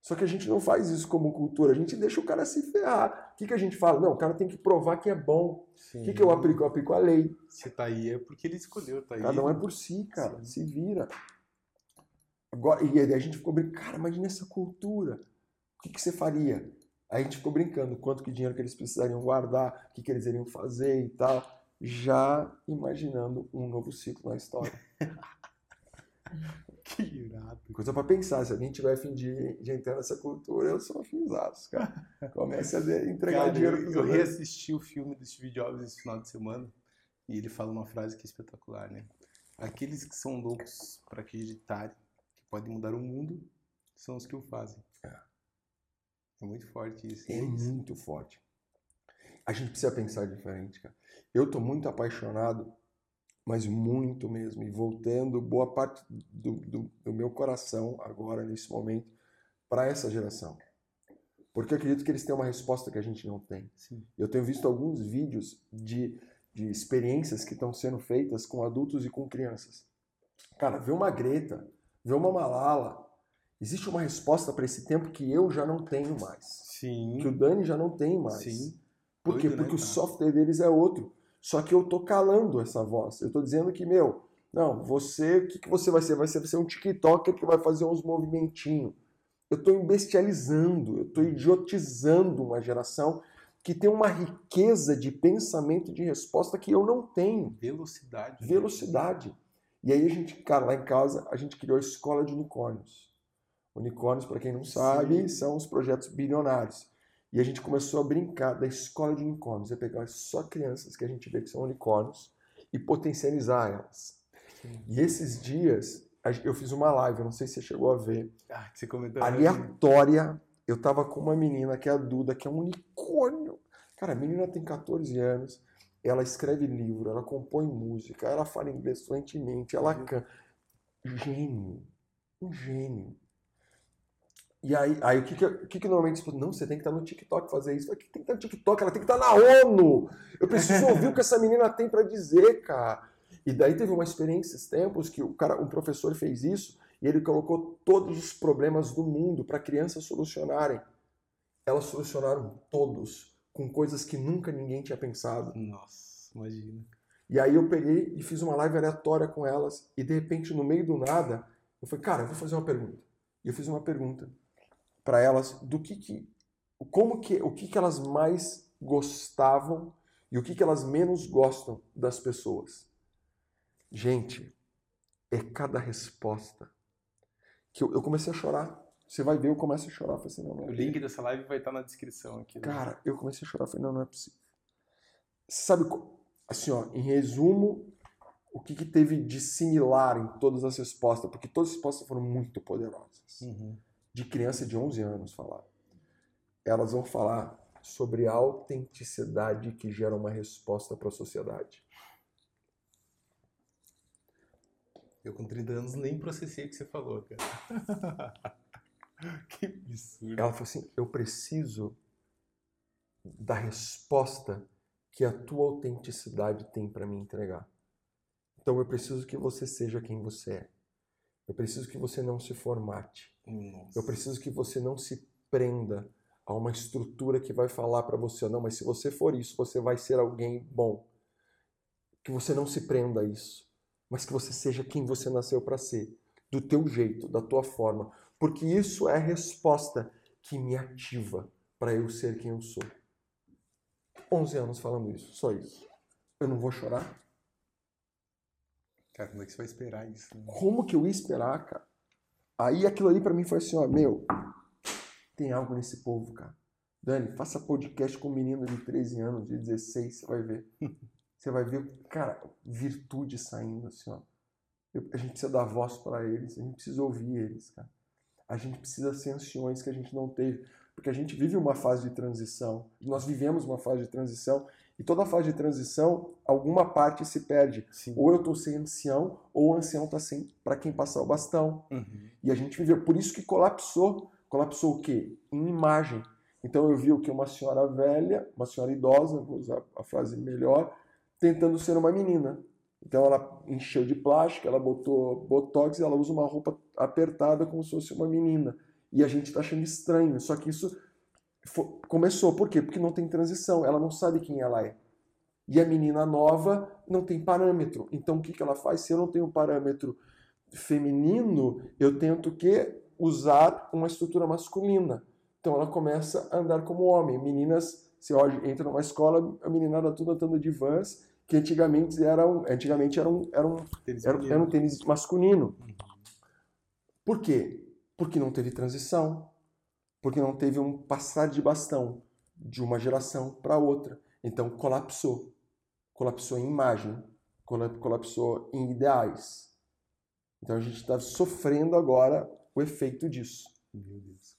Só que a gente não faz isso como cultura, a gente deixa o cara se ferrar. O que, que a gente fala? Não, o cara tem que provar que é bom. O que, que eu aplico? Eu aplico a lei. Se tá aí é porque ele escolheu, tá aí. Cada um é por si, cara. Sim. Se vira. Agora, e aí a gente ficou brincando, cara, imagina essa cultura. O que, que você faria? Aí a gente ficou brincando, quanto que dinheiro que eles precisariam guardar, o que, que eles iriam fazer e tal, já imaginando um novo ciclo na história. *laughs* *laughs* que irado. Coisa para pensar, se alguém tiver fim de, de entrar nessa cultura, eu sou afinzados, cara. *laughs* Comece a entregar cara, dinheiro Eu, eu reassisti o filme do Steve Jobs esse final de semana e ele fala uma frase que é espetacular, né? Aqueles que são loucos para acreditarem pode mudar o mundo são os que o fazem. É, é muito forte isso. É isso. muito forte. A gente precisa pensar diferente, cara. Eu tô muito apaixonado, mas muito mesmo, e voltando boa parte do, do, do meu coração agora, nesse momento, para essa geração. Porque eu acredito que eles têm uma resposta que a gente não tem. Sim. Eu tenho visto alguns vídeos de, de experiências que estão sendo feitas com adultos e com crianças. Cara, vê uma Greta, ver uma Malala. Existe uma resposta para esse tempo que eu já não tenho mais. Sim. Que o Dani já não tem mais. Sim. Por quê? Doido, né, Porque né, o software deles é outro. Só que eu tô calando essa voz. Eu tô dizendo que, meu, não, você, o que, que você vai ser? Vai ser, vai ser um TikToker que vai fazer uns movimentinhos. Eu estou embestializando, eu estou idiotizando uma geração que tem uma riqueza de pensamento e de resposta que eu não tenho. Velocidade. Né? Velocidade. E aí a gente, cara, lá em casa, a gente criou a escola de unicórnios. Unicórnios, para quem não sabe, Sim. são os projetos bilionários. E a gente começou a brincar da escola de unicórnios, é pegar só crianças que a gente vê que são unicórnios e potencializar elas. Sim. E esses dias, eu fiz uma live, eu não sei se você chegou a ver. Ah, que você comentou. Aleatória. Eu tava com uma menina que é a Duda, que é um unicórnio. Cara, a menina tem 14 anos ela escreve livro, ela compõe música, ela fala inglês fluentemente, ela canta. Gênio. Um gênio. E aí, aí o que que, o que, que normalmente você Não, você tem que estar no TikTok fazer isso. que tem que estar no TikTok, ela tem que estar na ONU. Eu preciso ouvir o que essa menina tem para dizer, cara. E daí teve uma experiência esses tempos que o cara, um professor fez isso e ele colocou todos os problemas do mundo para crianças solucionarem. Elas solucionaram todos com coisas que nunca ninguém tinha pensado. Nossa, imagina. E aí eu peguei e fiz uma live aleatória com elas e de repente no meio do nada eu falei, cara, eu vou fazer uma pergunta. E eu fiz uma pergunta para elas do que que como que o que que elas mais gostavam e o que que elas menos gostam das pessoas. Gente, é cada resposta que eu, eu comecei a chorar. Você vai ver, eu começo a chorar. Eu falei assim, não, não é O link dessa live vai estar na descrição aqui. né? Cara, eu comecei a chorar, falei, não, não é possível. Sabe, assim, ó, em resumo, o que, que teve de similar em todas as respostas? Porque todas as respostas foram muito poderosas. Uhum. De criança de 11 anos falar. Elas vão falar sobre a autenticidade que gera uma resposta para a sociedade. Eu com 30 anos nem processei o que você falou, cara. *laughs* que absurdo. Ela falou assim: eu preciso da resposta que a tua autenticidade tem para me entregar. Então eu preciso que você seja quem você é. Eu preciso que você não se formate. Nossa. Eu preciso que você não se prenda a uma estrutura que vai falar para você, não, mas se você for isso, você vai ser alguém bom. Que você não se prenda a isso, mas que você seja quem você nasceu para ser, do teu jeito, da tua forma, porque isso é a resposta que me ativa para eu ser quem eu sou. 11 anos falando isso, só isso. Eu não vou chorar? Cara, como é que você vai esperar isso? né? Como que eu ia esperar, cara? Aí aquilo ali pra mim foi assim, ó, meu, tem algo nesse povo, cara. Dani, faça podcast com um menino de 13 anos, de 16, você vai ver. *laughs* Você vai ver, cara, virtude saindo, assim, ó. Eu- a gente precisa dar voz para eles, a gente precisa ouvir eles, cara. A gente precisa ser anciões que a gente não teve. Porque a gente vive uma fase de transição. Nós vivemos uma fase de transição. E toda fase de transição, alguma parte se perde. Sim. Ou eu tô sem ancião, ou o ancião tá sem para quem passar o bastão. Uhum. E a gente viveu. Por isso que colapsou. Colapsou o quê? Em imagem. Então eu vi o que? Uma senhora velha, uma senhora idosa, vou usar a frase melhor, tentando ser uma menina. Então ela encheu de plástico, ela botou botox e ela usa uma roupa apertada como se fosse uma menina. E a gente tá achando estranho. Só que isso fo- começou. Por quê? Porque não tem transição. Ela não sabe quem ela é. E a menina nova não tem parâmetro. Então o que, que ela faz? Se eu não tenho parâmetro feminino, eu tento que usar uma estrutura masculina. Então ela começa a andar como homem. Meninas, você hoje entra numa escola, a meninada toda andando de vans, que antigamente eram, antigamente eram, eram, Tênis era, era um tênis masculino. Uhum. Por quê? Porque não teve transição. Porque não teve um passar de bastão de uma geração para outra. Então colapsou. Colapsou em imagem, cola- colapsou em ideais. Então a gente está sofrendo agora o efeito disso. Meu Deus.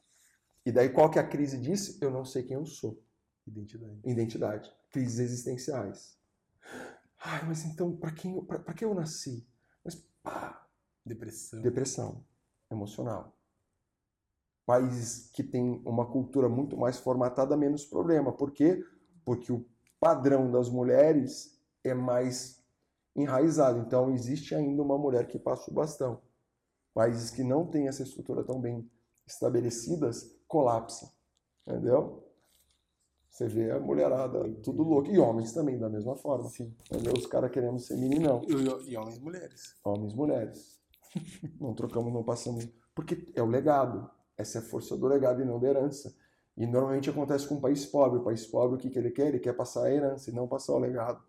E daí qual que é a crise disso? Eu não sei quem eu sou. Identidade. Identidade. Crises existenciais. Ai, mas então, para quem, pra que eu nasci? Mas, pá, Depressão. depressão emocional. Países que têm uma cultura muito mais formatada, menos problema. Por quê? Porque o padrão das mulheres é mais enraizado. Então, existe ainda uma mulher que passa o bastão. Países que não têm essa estrutura tão bem estabelecidas, colapsam. Entendeu? Você vê a mulherada tudo louco. E homens também, da mesma forma. Sim. Entendeu? Os caras querendo ser meninão E, e homens e mulheres. homens e mulheres. *laughs* Não trocamos, não passamos. Porque é o legado. Essa é a força do legado e não da herança. E normalmente acontece com um país pobre. O país pobre, o que, que ele quer? Ele quer passar a herança e não passar o legado.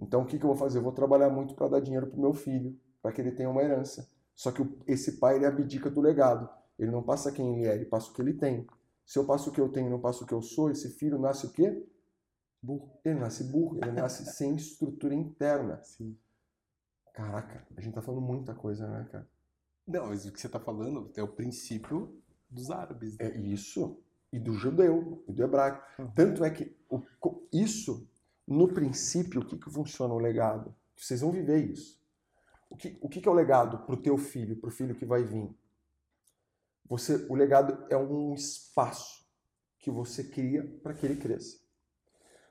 Então, o que, que eu vou fazer? Eu vou trabalhar muito para dar dinheiro para o meu filho, para que ele tenha uma herança. Só que o- esse pai, ele abdica do legado. Ele não passa quem ele é, ele passa o que ele tem. Se eu passo o que eu tenho e não passo o que eu sou, esse filho nasce o quê? Burro. Ele nasce burro, ele nasce *laughs* sem estrutura interna. Sim. Caraca, a gente tá falando muita coisa, né, cara? Não, mas o que você está falando é o princípio dos árabes. né? É isso. E do judeu, e do hebraico. Uhum. Tanto é que o- isso, no princípio, o que, que funciona o legado? Vocês vão viver isso. O que, o que, que é o legado para o teu filho, para o filho que vai vir? Você, o legado é um espaço que você cria para que ele cresça.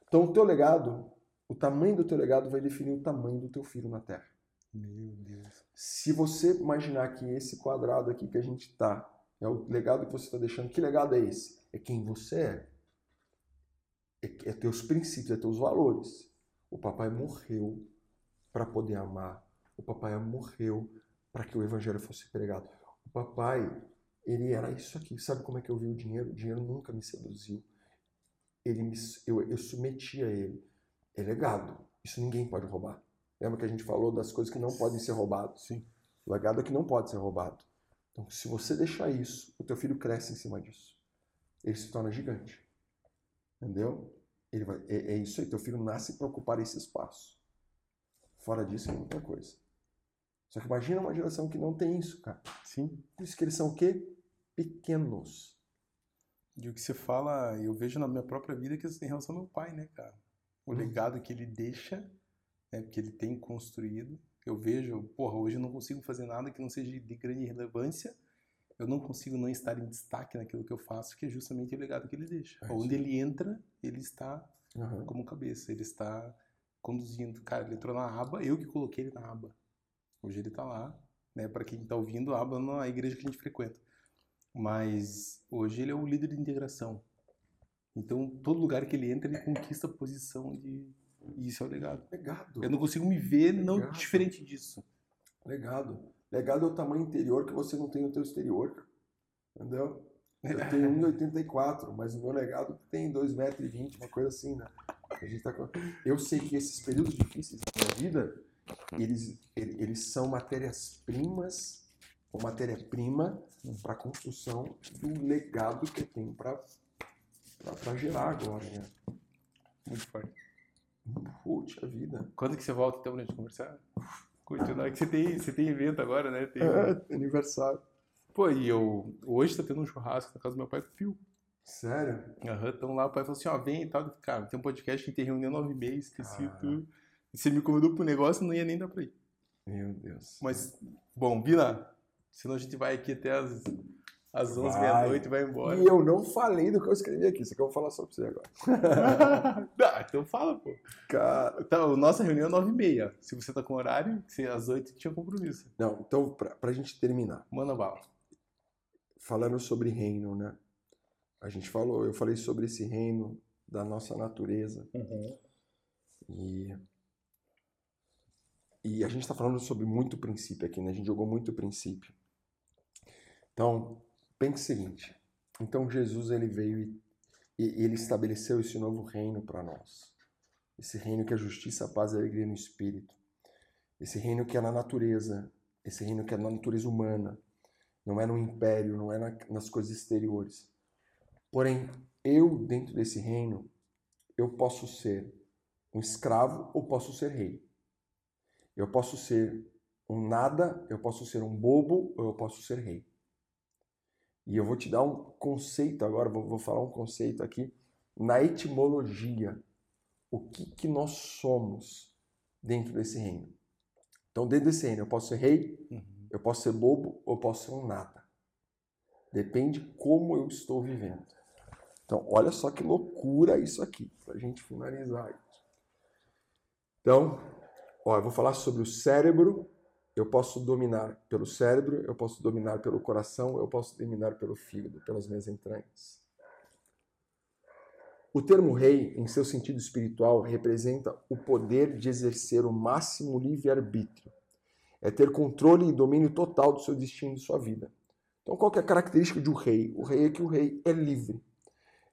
Então, o teu legado, o tamanho do teu legado vai definir o tamanho do teu filho na Terra. Meu Deus. Se você imaginar que esse quadrado aqui que a gente está é o legado que você está deixando, que legado é esse? É quem você é. É, é teus princípios, é teus valores. O papai morreu para poder amar. O papai morreu para que o evangelho fosse pregado. O papai, ele era isso aqui. Sabe como é que eu vi o dinheiro? O dinheiro nunca me seduziu. Ele me, eu, eu submetia a ele. É legado. Isso ninguém pode roubar. Lembra que a gente falou das coisas que não podem ser roubadas? Sim. O legado é que não pode ser roubado. Então, se você deixar isso, o teu filho cresce em cima disso. Ele se torna gigante. Entendeu? Ele vai, é, é isso aí. Teu filho nasce para ocupar esse espaço. Fora disso é outra coisa. Só que imagina uma geração que não tem isso, cara. Sim. Por isso que eles são o quê? Pequenos. E o que você fala, eu vejo na minha própria vida que isso tem relação ao meu pai, né, cara? O hum. legado que ele deixa, né, que ele tem construído. Eu vejo, porra, hoje eu não consigo fazer nada que não seja de grande relevância. Eu não consigo não estar em destaque naquilo que eu faço, que é justamente o legado que ele deixa. É Onde ele entra, ele está uhum. como cabeça, ele está conduzindo. Cara, ele entrou na aba, eu que coloquei ele na aba. Hoje ele está lá, né? Para quem está ouvindo, a aba na igreja que a gente frequenta. Mas hoje ele é o líder de integração. Então, todo lugar que ele entra, ele conquista a posição de. Isso é o legado. Legado. Eu não consigo me ver legado. não diferente disso. Legado. Legado é o tamanho interior que você não tem no teu exterior. Entendeu? Eu tenho 1,84, mas o meu legado tem 2,20 m, uma coisa assim, né? A gente tá. Eu sei que esses períodos difíceis da minha vida, eles, eles são matérias-primas, ou matéria-prima para a construção do legado que eu tenho para gerar agora, né? Muito forte. Puxa vida. Quando que você volta então pra gente conversar? Continuar que você tem, você tem evento agora, né? Tem... É, aniversário. Pô, e eu hoje tá tendo um churrasco na casa do meu pai com o Fio. Sério? Aham, então lá o pai falou assim, ó, vem e tal. Cara, tem um podcast que tem reunião nove meses, esqueci ah. tudo. E você me convidou pro negócio, não ia nem dar pra ir. Meu Deus. Mas, bom, Vila, senão a gente vai aqui até as, as 11 meia-noite e vai embora. E eu não falei do que eu escrevi aqui, isso aqui eu vou falar só pra você agora. *laughs* ah, então fala, pô. Cara... Então, nossa reunião é 9 e meia. Se você tá com horário, se às 8 tinha compromisso. Não, então, pra, pra gente terminar. Manda bala. Falando sobre reino, né? A gente falou, eu falei sobre esse reino da nossa natureza. Uhum. E e a gente está falando sobre muito princípio aqui, né? A gente jogou muito princípio. Então, pense o seguinte. Então, Jesus ele veio e, e ele estabeleceu esse novo reino para nós. Esse reino que é justiça, paz e alegria no Espírito. Esse reino que é na natureza. Esse reino que é na natureza humana. Não é no império, não é na, nas coisas exteriores. Porém, eu, dentro desse reino, eu posso ser um escravo ou posso ser rei. Eu posso ser um nada, eu posso ser um bobo ou eu posso ser rei. E eu vou te dar um conceito agora, vou, vou falar um conceito aqui na etimologia. O que, que nós somos dentro desse reino? Então, dentro desse reino, eu posso ser rei, uhum. eu posso ser bobo ou eu posso ser um nada. Depende como eu estou vivendo. Então, olha só que loucura isso aqui, para a gente finalizar. Então, Ó, eu vou falar sobre o cérebro. Eu posso dominar pelo cérebro, eu posso dominar pelo coração, eu posso dominar pelo fígado, pelas minhas entranhas. O termo rei, em seu sentido espiritual, representa o poder de exercer o máximo livre-arbítrio. É ter controle e domínio total do seu destino e de sua vida. Então, qual é a característica de um rei? O rei é que o rei é livre.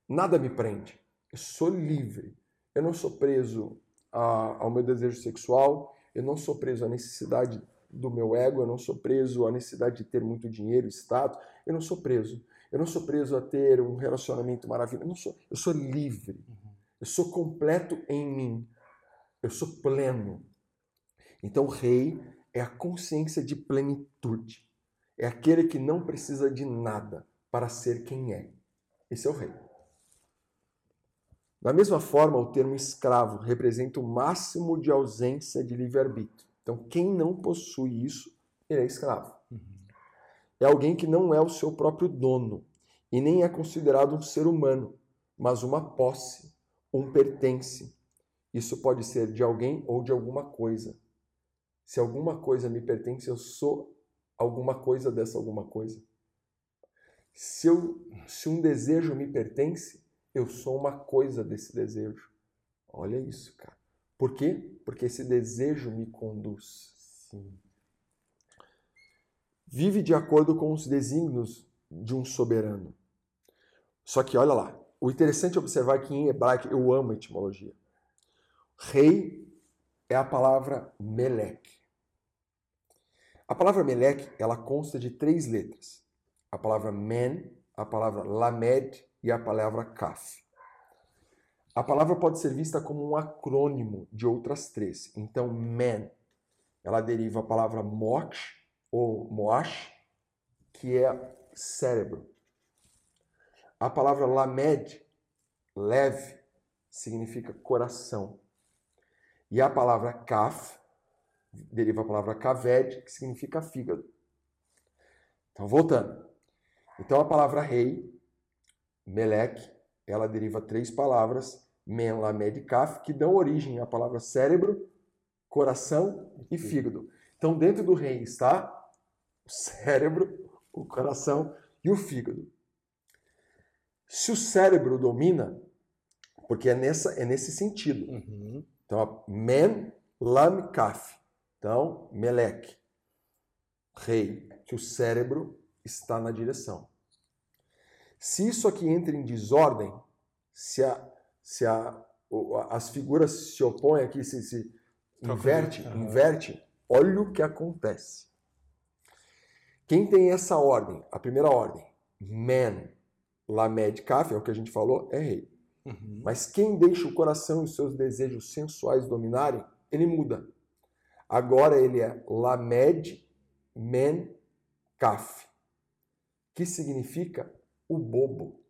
Nada me prende. Eu sou livre. Eu não sou preso a, ao meu desejo sexual, eu não sou preso à necessidade do meu ego, eu não sou preso à necessidade de ter muito dinheiro, status, eu não sou preso. Eu não sou preso a ter um relacionamento maravilhoso, eu, não sou, eu sou livre. Eu sou completo em mim. Eu sou pleno. Então, o rei é a consciência de plenitude. É aquele que não precisa de nada para ser quem é. Esse é o rei. Da mesma forma, o termo escravo representa o máximo de ausência de livre-arbítrio. Então, quem não possui isso, ele é escravo. Uhum. É alguém que não é o seu próprio dono e nem é considerado um ser humano, mas uma posse, um pertence. Isso pode ser de alguém ou de alguma coisa. Se alguma coisa me pertence, eu sou alguma coisa dessa alguma coisa. Se, eu, se um desejo me pertence, eu sou uma coisa desse desejo. Olha isso, cara. Por quê? Porque esse desejo me conduz. Sim. Vive de acordo com os desígnios de um soberano. Só que olha lá, o interessante é observar que em hebraico eu amo a etimologia. Rei é a palavra Melek. A palavra Melek, ela consta de três letras. A palavra Men, a palavra Lamed e a palavra Kaf. A palavra pode ser vista como um acrônimo de outras três. Então, Men, ela deriva a palavra Moch ou Moash, que é cérebro. A palavra Lamed, leve, significa coração. E a palavra Kaf, deriva a palavra Kaved, que significa fígado. Então, voltando. Então, a palavra rei, Melek, ela deriva três palavras, Men, Lamed e Kaf, que dão origem à palavra cérebro, coração e fígado. Então, dentro do rei está o cérebro, o coração e o fígado. Se o cérebro domina, porque é, nessa, é nesse sentido. Uhum. Então, men, lam, kaf. Então, melek, rei, que o cérebro está na direção. Se isso aqui entra em desordem, se, a, se a, as figuras se opõem aqui, se, se inverte, inverte, olha o que acontece. Quem tem essa ordem, a primeira ordem, man, lamed, kaf, é o que a gente falou, é rei. Uhum. Mas quem deixa o coração e os seus desejos sensuais dominarem, ele muda. Agora ele é lamed, men, kaf, que significa o bobo.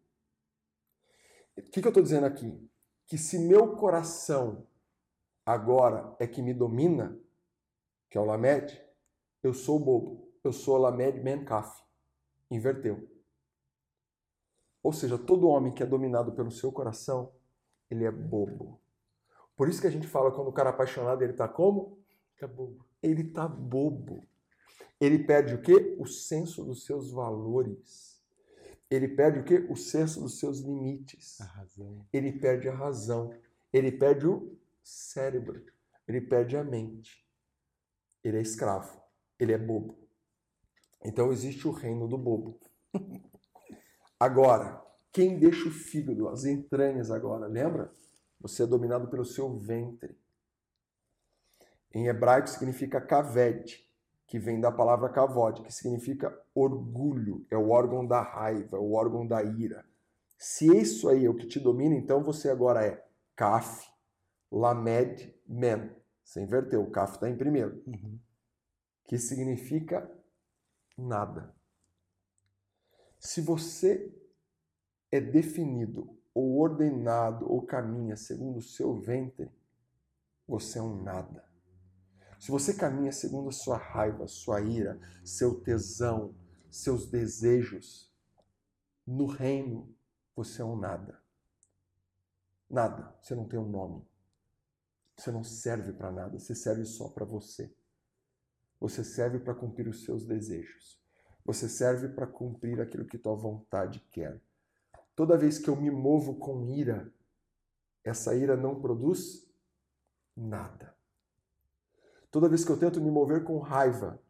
O que, que eu estou dizendo aqui? Que se meu coração agora é que me domina, que é o lamed, eu sou o bobo eu sou Lamed Men Kaf. Inverteu. Ou seja, todo homem que é dominado pelo seu coração, ele é bobo. Por isso que a gente fala quando o cara é apaixonado, ele tá como? Tá bobo. Ele tá bobo. Ele perde o quê? O senso dos seus valores. Ele perde o quê? O senso dos seus limites. A razão. Ele perde a razão. Ele perde o cérebro. Ele perde a mente. Ele é escravo. Ele é bobo. Então existe o reino do bobo. *laughs* Agora, quem deixa o fígado, as entranhas agora, lembra? Você é dominado pelo seu ventre. Em hebraico significa kaved, que vem da palavra kavod, que significa orgulho, é o órgão da raiva, é o órgão da ira. Se isso aí é o que te domina, então você agora é kaf, lamed, men. Você inverteu, o kaf está em primeiro. Uhum. Que significa nada. Se você é definido ou ordenado ou caminha segundo o seu ventre, você é um nada. Se você caminha segundo a sua raiva, sua ira, seu tesão, seus desejos, no reino você é um nada. Nada. Você não tem um nome. Você não serve para nada. Você serve só para você. Você serve para cumprir os seus desejos. Você serve para cumprir aquilo que tua vontade quer. Toda vez que eu me movo com ira, essa ira não produz nada. Toda vez que eu tento me mover com raiva,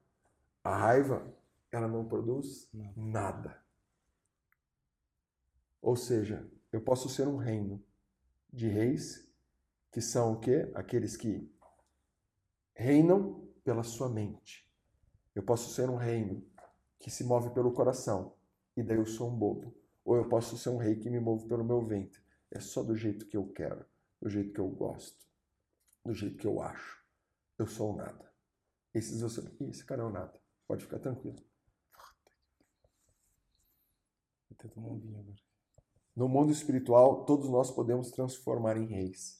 a raiva ela não produz nada. Ou seja, eu posso ser um reino de reis que são o quê? Aqueles que reinam pela sua mente. Eu posso ser um reino que se move pelo coração, e daí eu sou um bobo. Ou eu posso ser um rei que me move pelo meu ventre. É só do jeito que eu quero, do jeito que eu gosto, do jeito que eu acho. Eu sou um nada. Esses eu sou. Ih, esse cara é um nada. Pode ficar tranquilo. Ter tomar um vinho agora. No mundo espiritual, todos nós podemos transformar em reis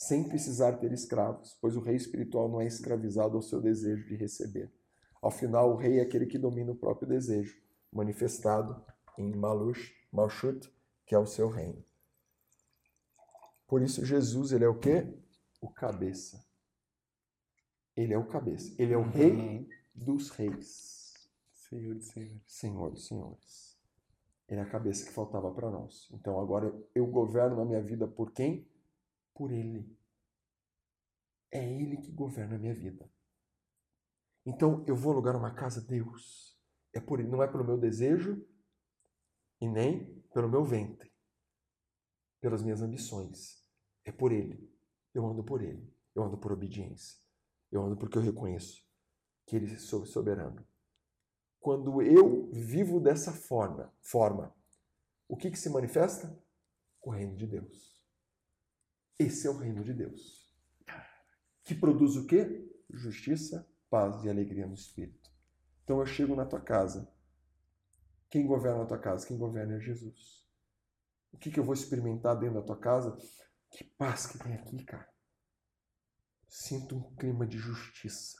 sem precisar ter escravos, pois o rei espiritual não é escravizado ao seu desejo de receber. Ao final, o rei é aquele que domina o próprio desejo, manifestado em Malush, Malchut, que é o seu reino. Por isso, Jesus, ele é o quê? O cabeça. Ele é o cabeça. Ele é o rei uhum. dos reis. Senhor dos senhores. Senhor dos senhores. Ele é a cabeça que faltava para nós. Então agora eu governo a minha vida por quem? por Ele. É Ele que governa a minha vida. Então eu vou alugar uma casa, Deus. É por não é pelo meu desejo e nem pelo meu ventre, pelas minhas ambições. É por Ele. Eu ando por Ele. Eu ando por obediência. Eu ando porque eu reconheço que Ele é soberano. Quando eu vivo dessa forma, forma, o que, que se manifesta? O reino de Deus. Esse é o reino de Deus. Que produz o quê? Justiça, paz e alegria no espírito. Então eu chego na tua casa. Quem governa a tua casa? Quem governa é Jesus. O que, que eu vou experimentar dentro da tua casa? Que paz que tem aqui, cara. Sinto um clima de justiça.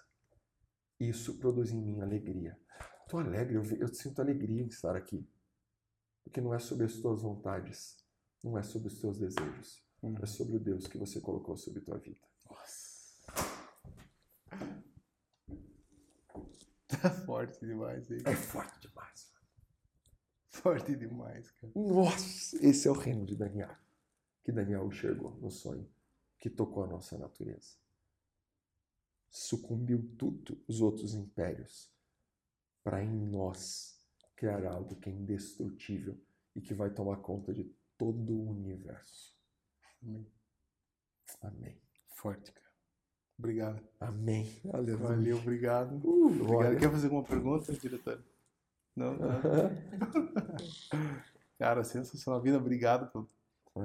Isso produz em mim alegria. Estou alegre, eu, eu sinto alegria em estar aqui. Porque não é sobre as tuas vontades, não é sobre os teus desejos, uhum. é sobre o Deus que você colocou sobre a tua vida. Nossa. *laughs* Tá forte demais, hein? É forte demais. Forte demais, cara. Nossa, esse é o reino de Daniel. Que Daniel enxergou no sonho, que tocou a nossa natureza. Sucumbiu tudo os outros impérios para em nós criar algo que é indestrutível e que vai tomar conta de todo o universo. Amém. Amém. Forte, cara. Obrigado. Amém. Aleluia. Valeu, obrigado. Uh, obrigado. Quer fazer alguma pergunta, diretor? Não? não. *laughs* cara, sensacional. Vida, obrigado por,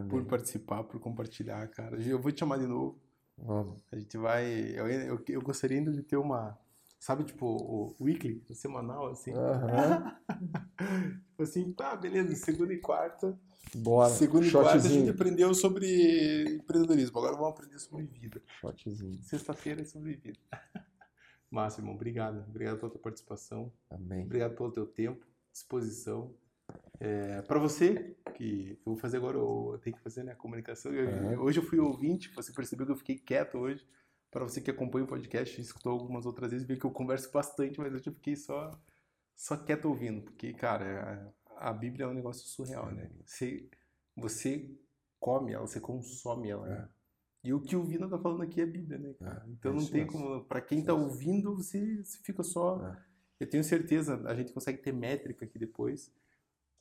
por, participar, por compartilhar, cara. Eu vou te chamar de novo. Vamos. A gente vai. Eu, eu, eu gostaria ainda de ter uma Sabe, tipo, o weekly, o semanal, assim. Uhum. *laughs* tipo assim, tá, beleza, segunda e quarta. Bora. Segunda e quarta a gente aprendeu sobre empreendedorismo. Agora vamos aprender sobre vida. Shotzinho. Sexta-feira é sobre vida. *laughs* Máximo, obrigado. Obrigado pela tua participação. Amém. Obrigado pelo teu tempo, disposição. É, para você, que eu vou fazer agora, eu tenho que fazer né, a comunicação. Eu, é. Hoje eu fui ouvinte, você percebeu que eu fiquei quieto hoje para você que acompanha o podcast, escutou algumas outras vezes, vê que eu converso bastante, mas eu já fiquei só, só quieto ouvindo, porque, cara, a, a Bíblia é um negócio surreal, né? Você, você come ela, você consome ela. Né? E o que o Vina tá falando aqui é Bíblia, né? É, então é não tem como. Para quem tá ouvindo, você, você fica só. É. Eu tenho certeza, a gente consegue ter métrica aqui depois.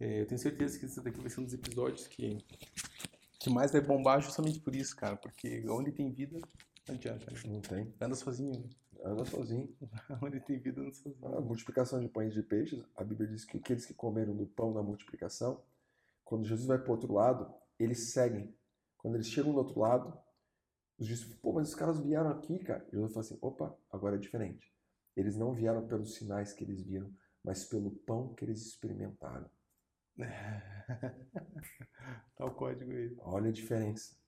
É, eu tenho certeza que esse daqui vai ser um dos episódios que, que mais vai bombar justamente por isso, cara. Porque onde tem vida, não adianta, né? Não tem. Anda sozinho. Anda sozinho. *laughs* Onde tem vida, anda sozinho. A multiplicação de pães e de peixes, a Bíblia diz que aqueles que comeram do pão da multiplicação, quando Jesus vai para o outro lado, eles seguem. Quando eles chegam do outro lado, os discípulos, pô, mas os caras vieram aqui, cara. Jesus fala assim, opa, agora é diferente. Eles não vieram pelos sinais que eles viram, mas pelo pão que eles experimentaram. *laughs* tá o código aí. Olha a diferença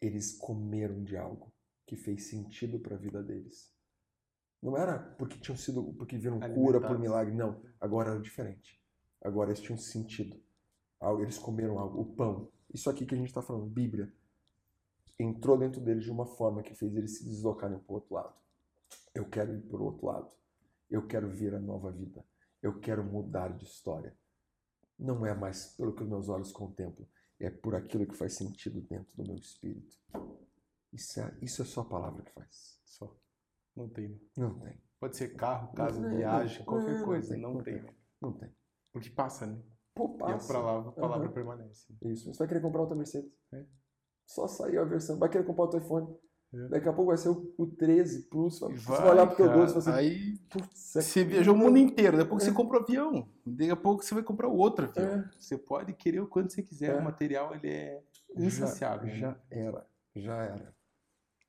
eles comeram de algo que fez sentido para a vida deles. Não era porque tinham sido, porque viram cura por milagre, não. Agora era diferente. Agora eles tinham sentido. Eles comeram algo, o pão. Isso aqui que a gente está falando, Bíblia, entrou dentro deles de uma forma que fez eles se deslocarem para o outro lado. Eu quero ir para o outro lado. Eu quero vir a nova vida. Eu quero mudar de história. Não é mais pelo que meus olhos contemplam, é por aquilo que faz sentido dentro do meu espírito. Isso é, isso é só a palavra que faz. Só. Não tem. Não tem. Pode ser carro, casa, não, viagem, não, qualquer não, coisa. Não, tem. Não tem. Não tem. Porque passa, né? Pô, passa. E a palavra, a palavra uhum. permanece. Isso. Você vai querer comprar outra Mercedes. É. Só sair a versão. Vai querer comprar outro iPhone. É. Daqui a pouco vai ser o, o 13 Plus. Você vai, vai olhar pro teu gosto e assim, Aí é você viajou o mundo inteiro. Daqui a pouco é. você compra um avião. Daqui a pouco você vai comprar outro avião. É. Você pode querer o quanto você quiser. O material ele é insaciável. Já, né? já era. Já era.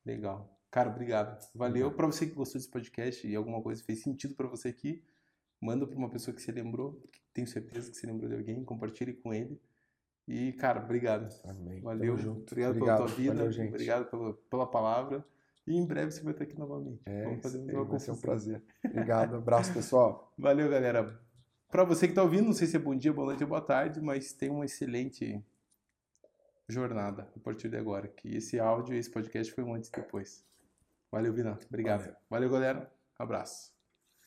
Legal. Cara, obrigado. Valeu. Para você que gostou desse podcast e alguma coisa fez sentido para você aqui, manda para uma pessoa que você lembrou. Tenho certeza que você lembrou de alguém. Compartilhe com ele. E, cara, obrigado. Amém. Valeu. Obrigado, obrigado, pela tua vida. Valeu, obrigado pela, pela palavra. E em breve você vai estar aqui novamente. É, Vamos fazer uma vai ser um prazer. Obrigado. Abraço, pessoal. *laughs* Valeu, galera. Para você que está ouvindo, não sei se é bom dia, boa noite ou boa tarde, mas tem uma excelente jornada a partir de agora. Que esse áudio, esse podcast foi um antes e depois. Valeu, Vina. Obrigado. Valeu, Valeu galera. Abraço.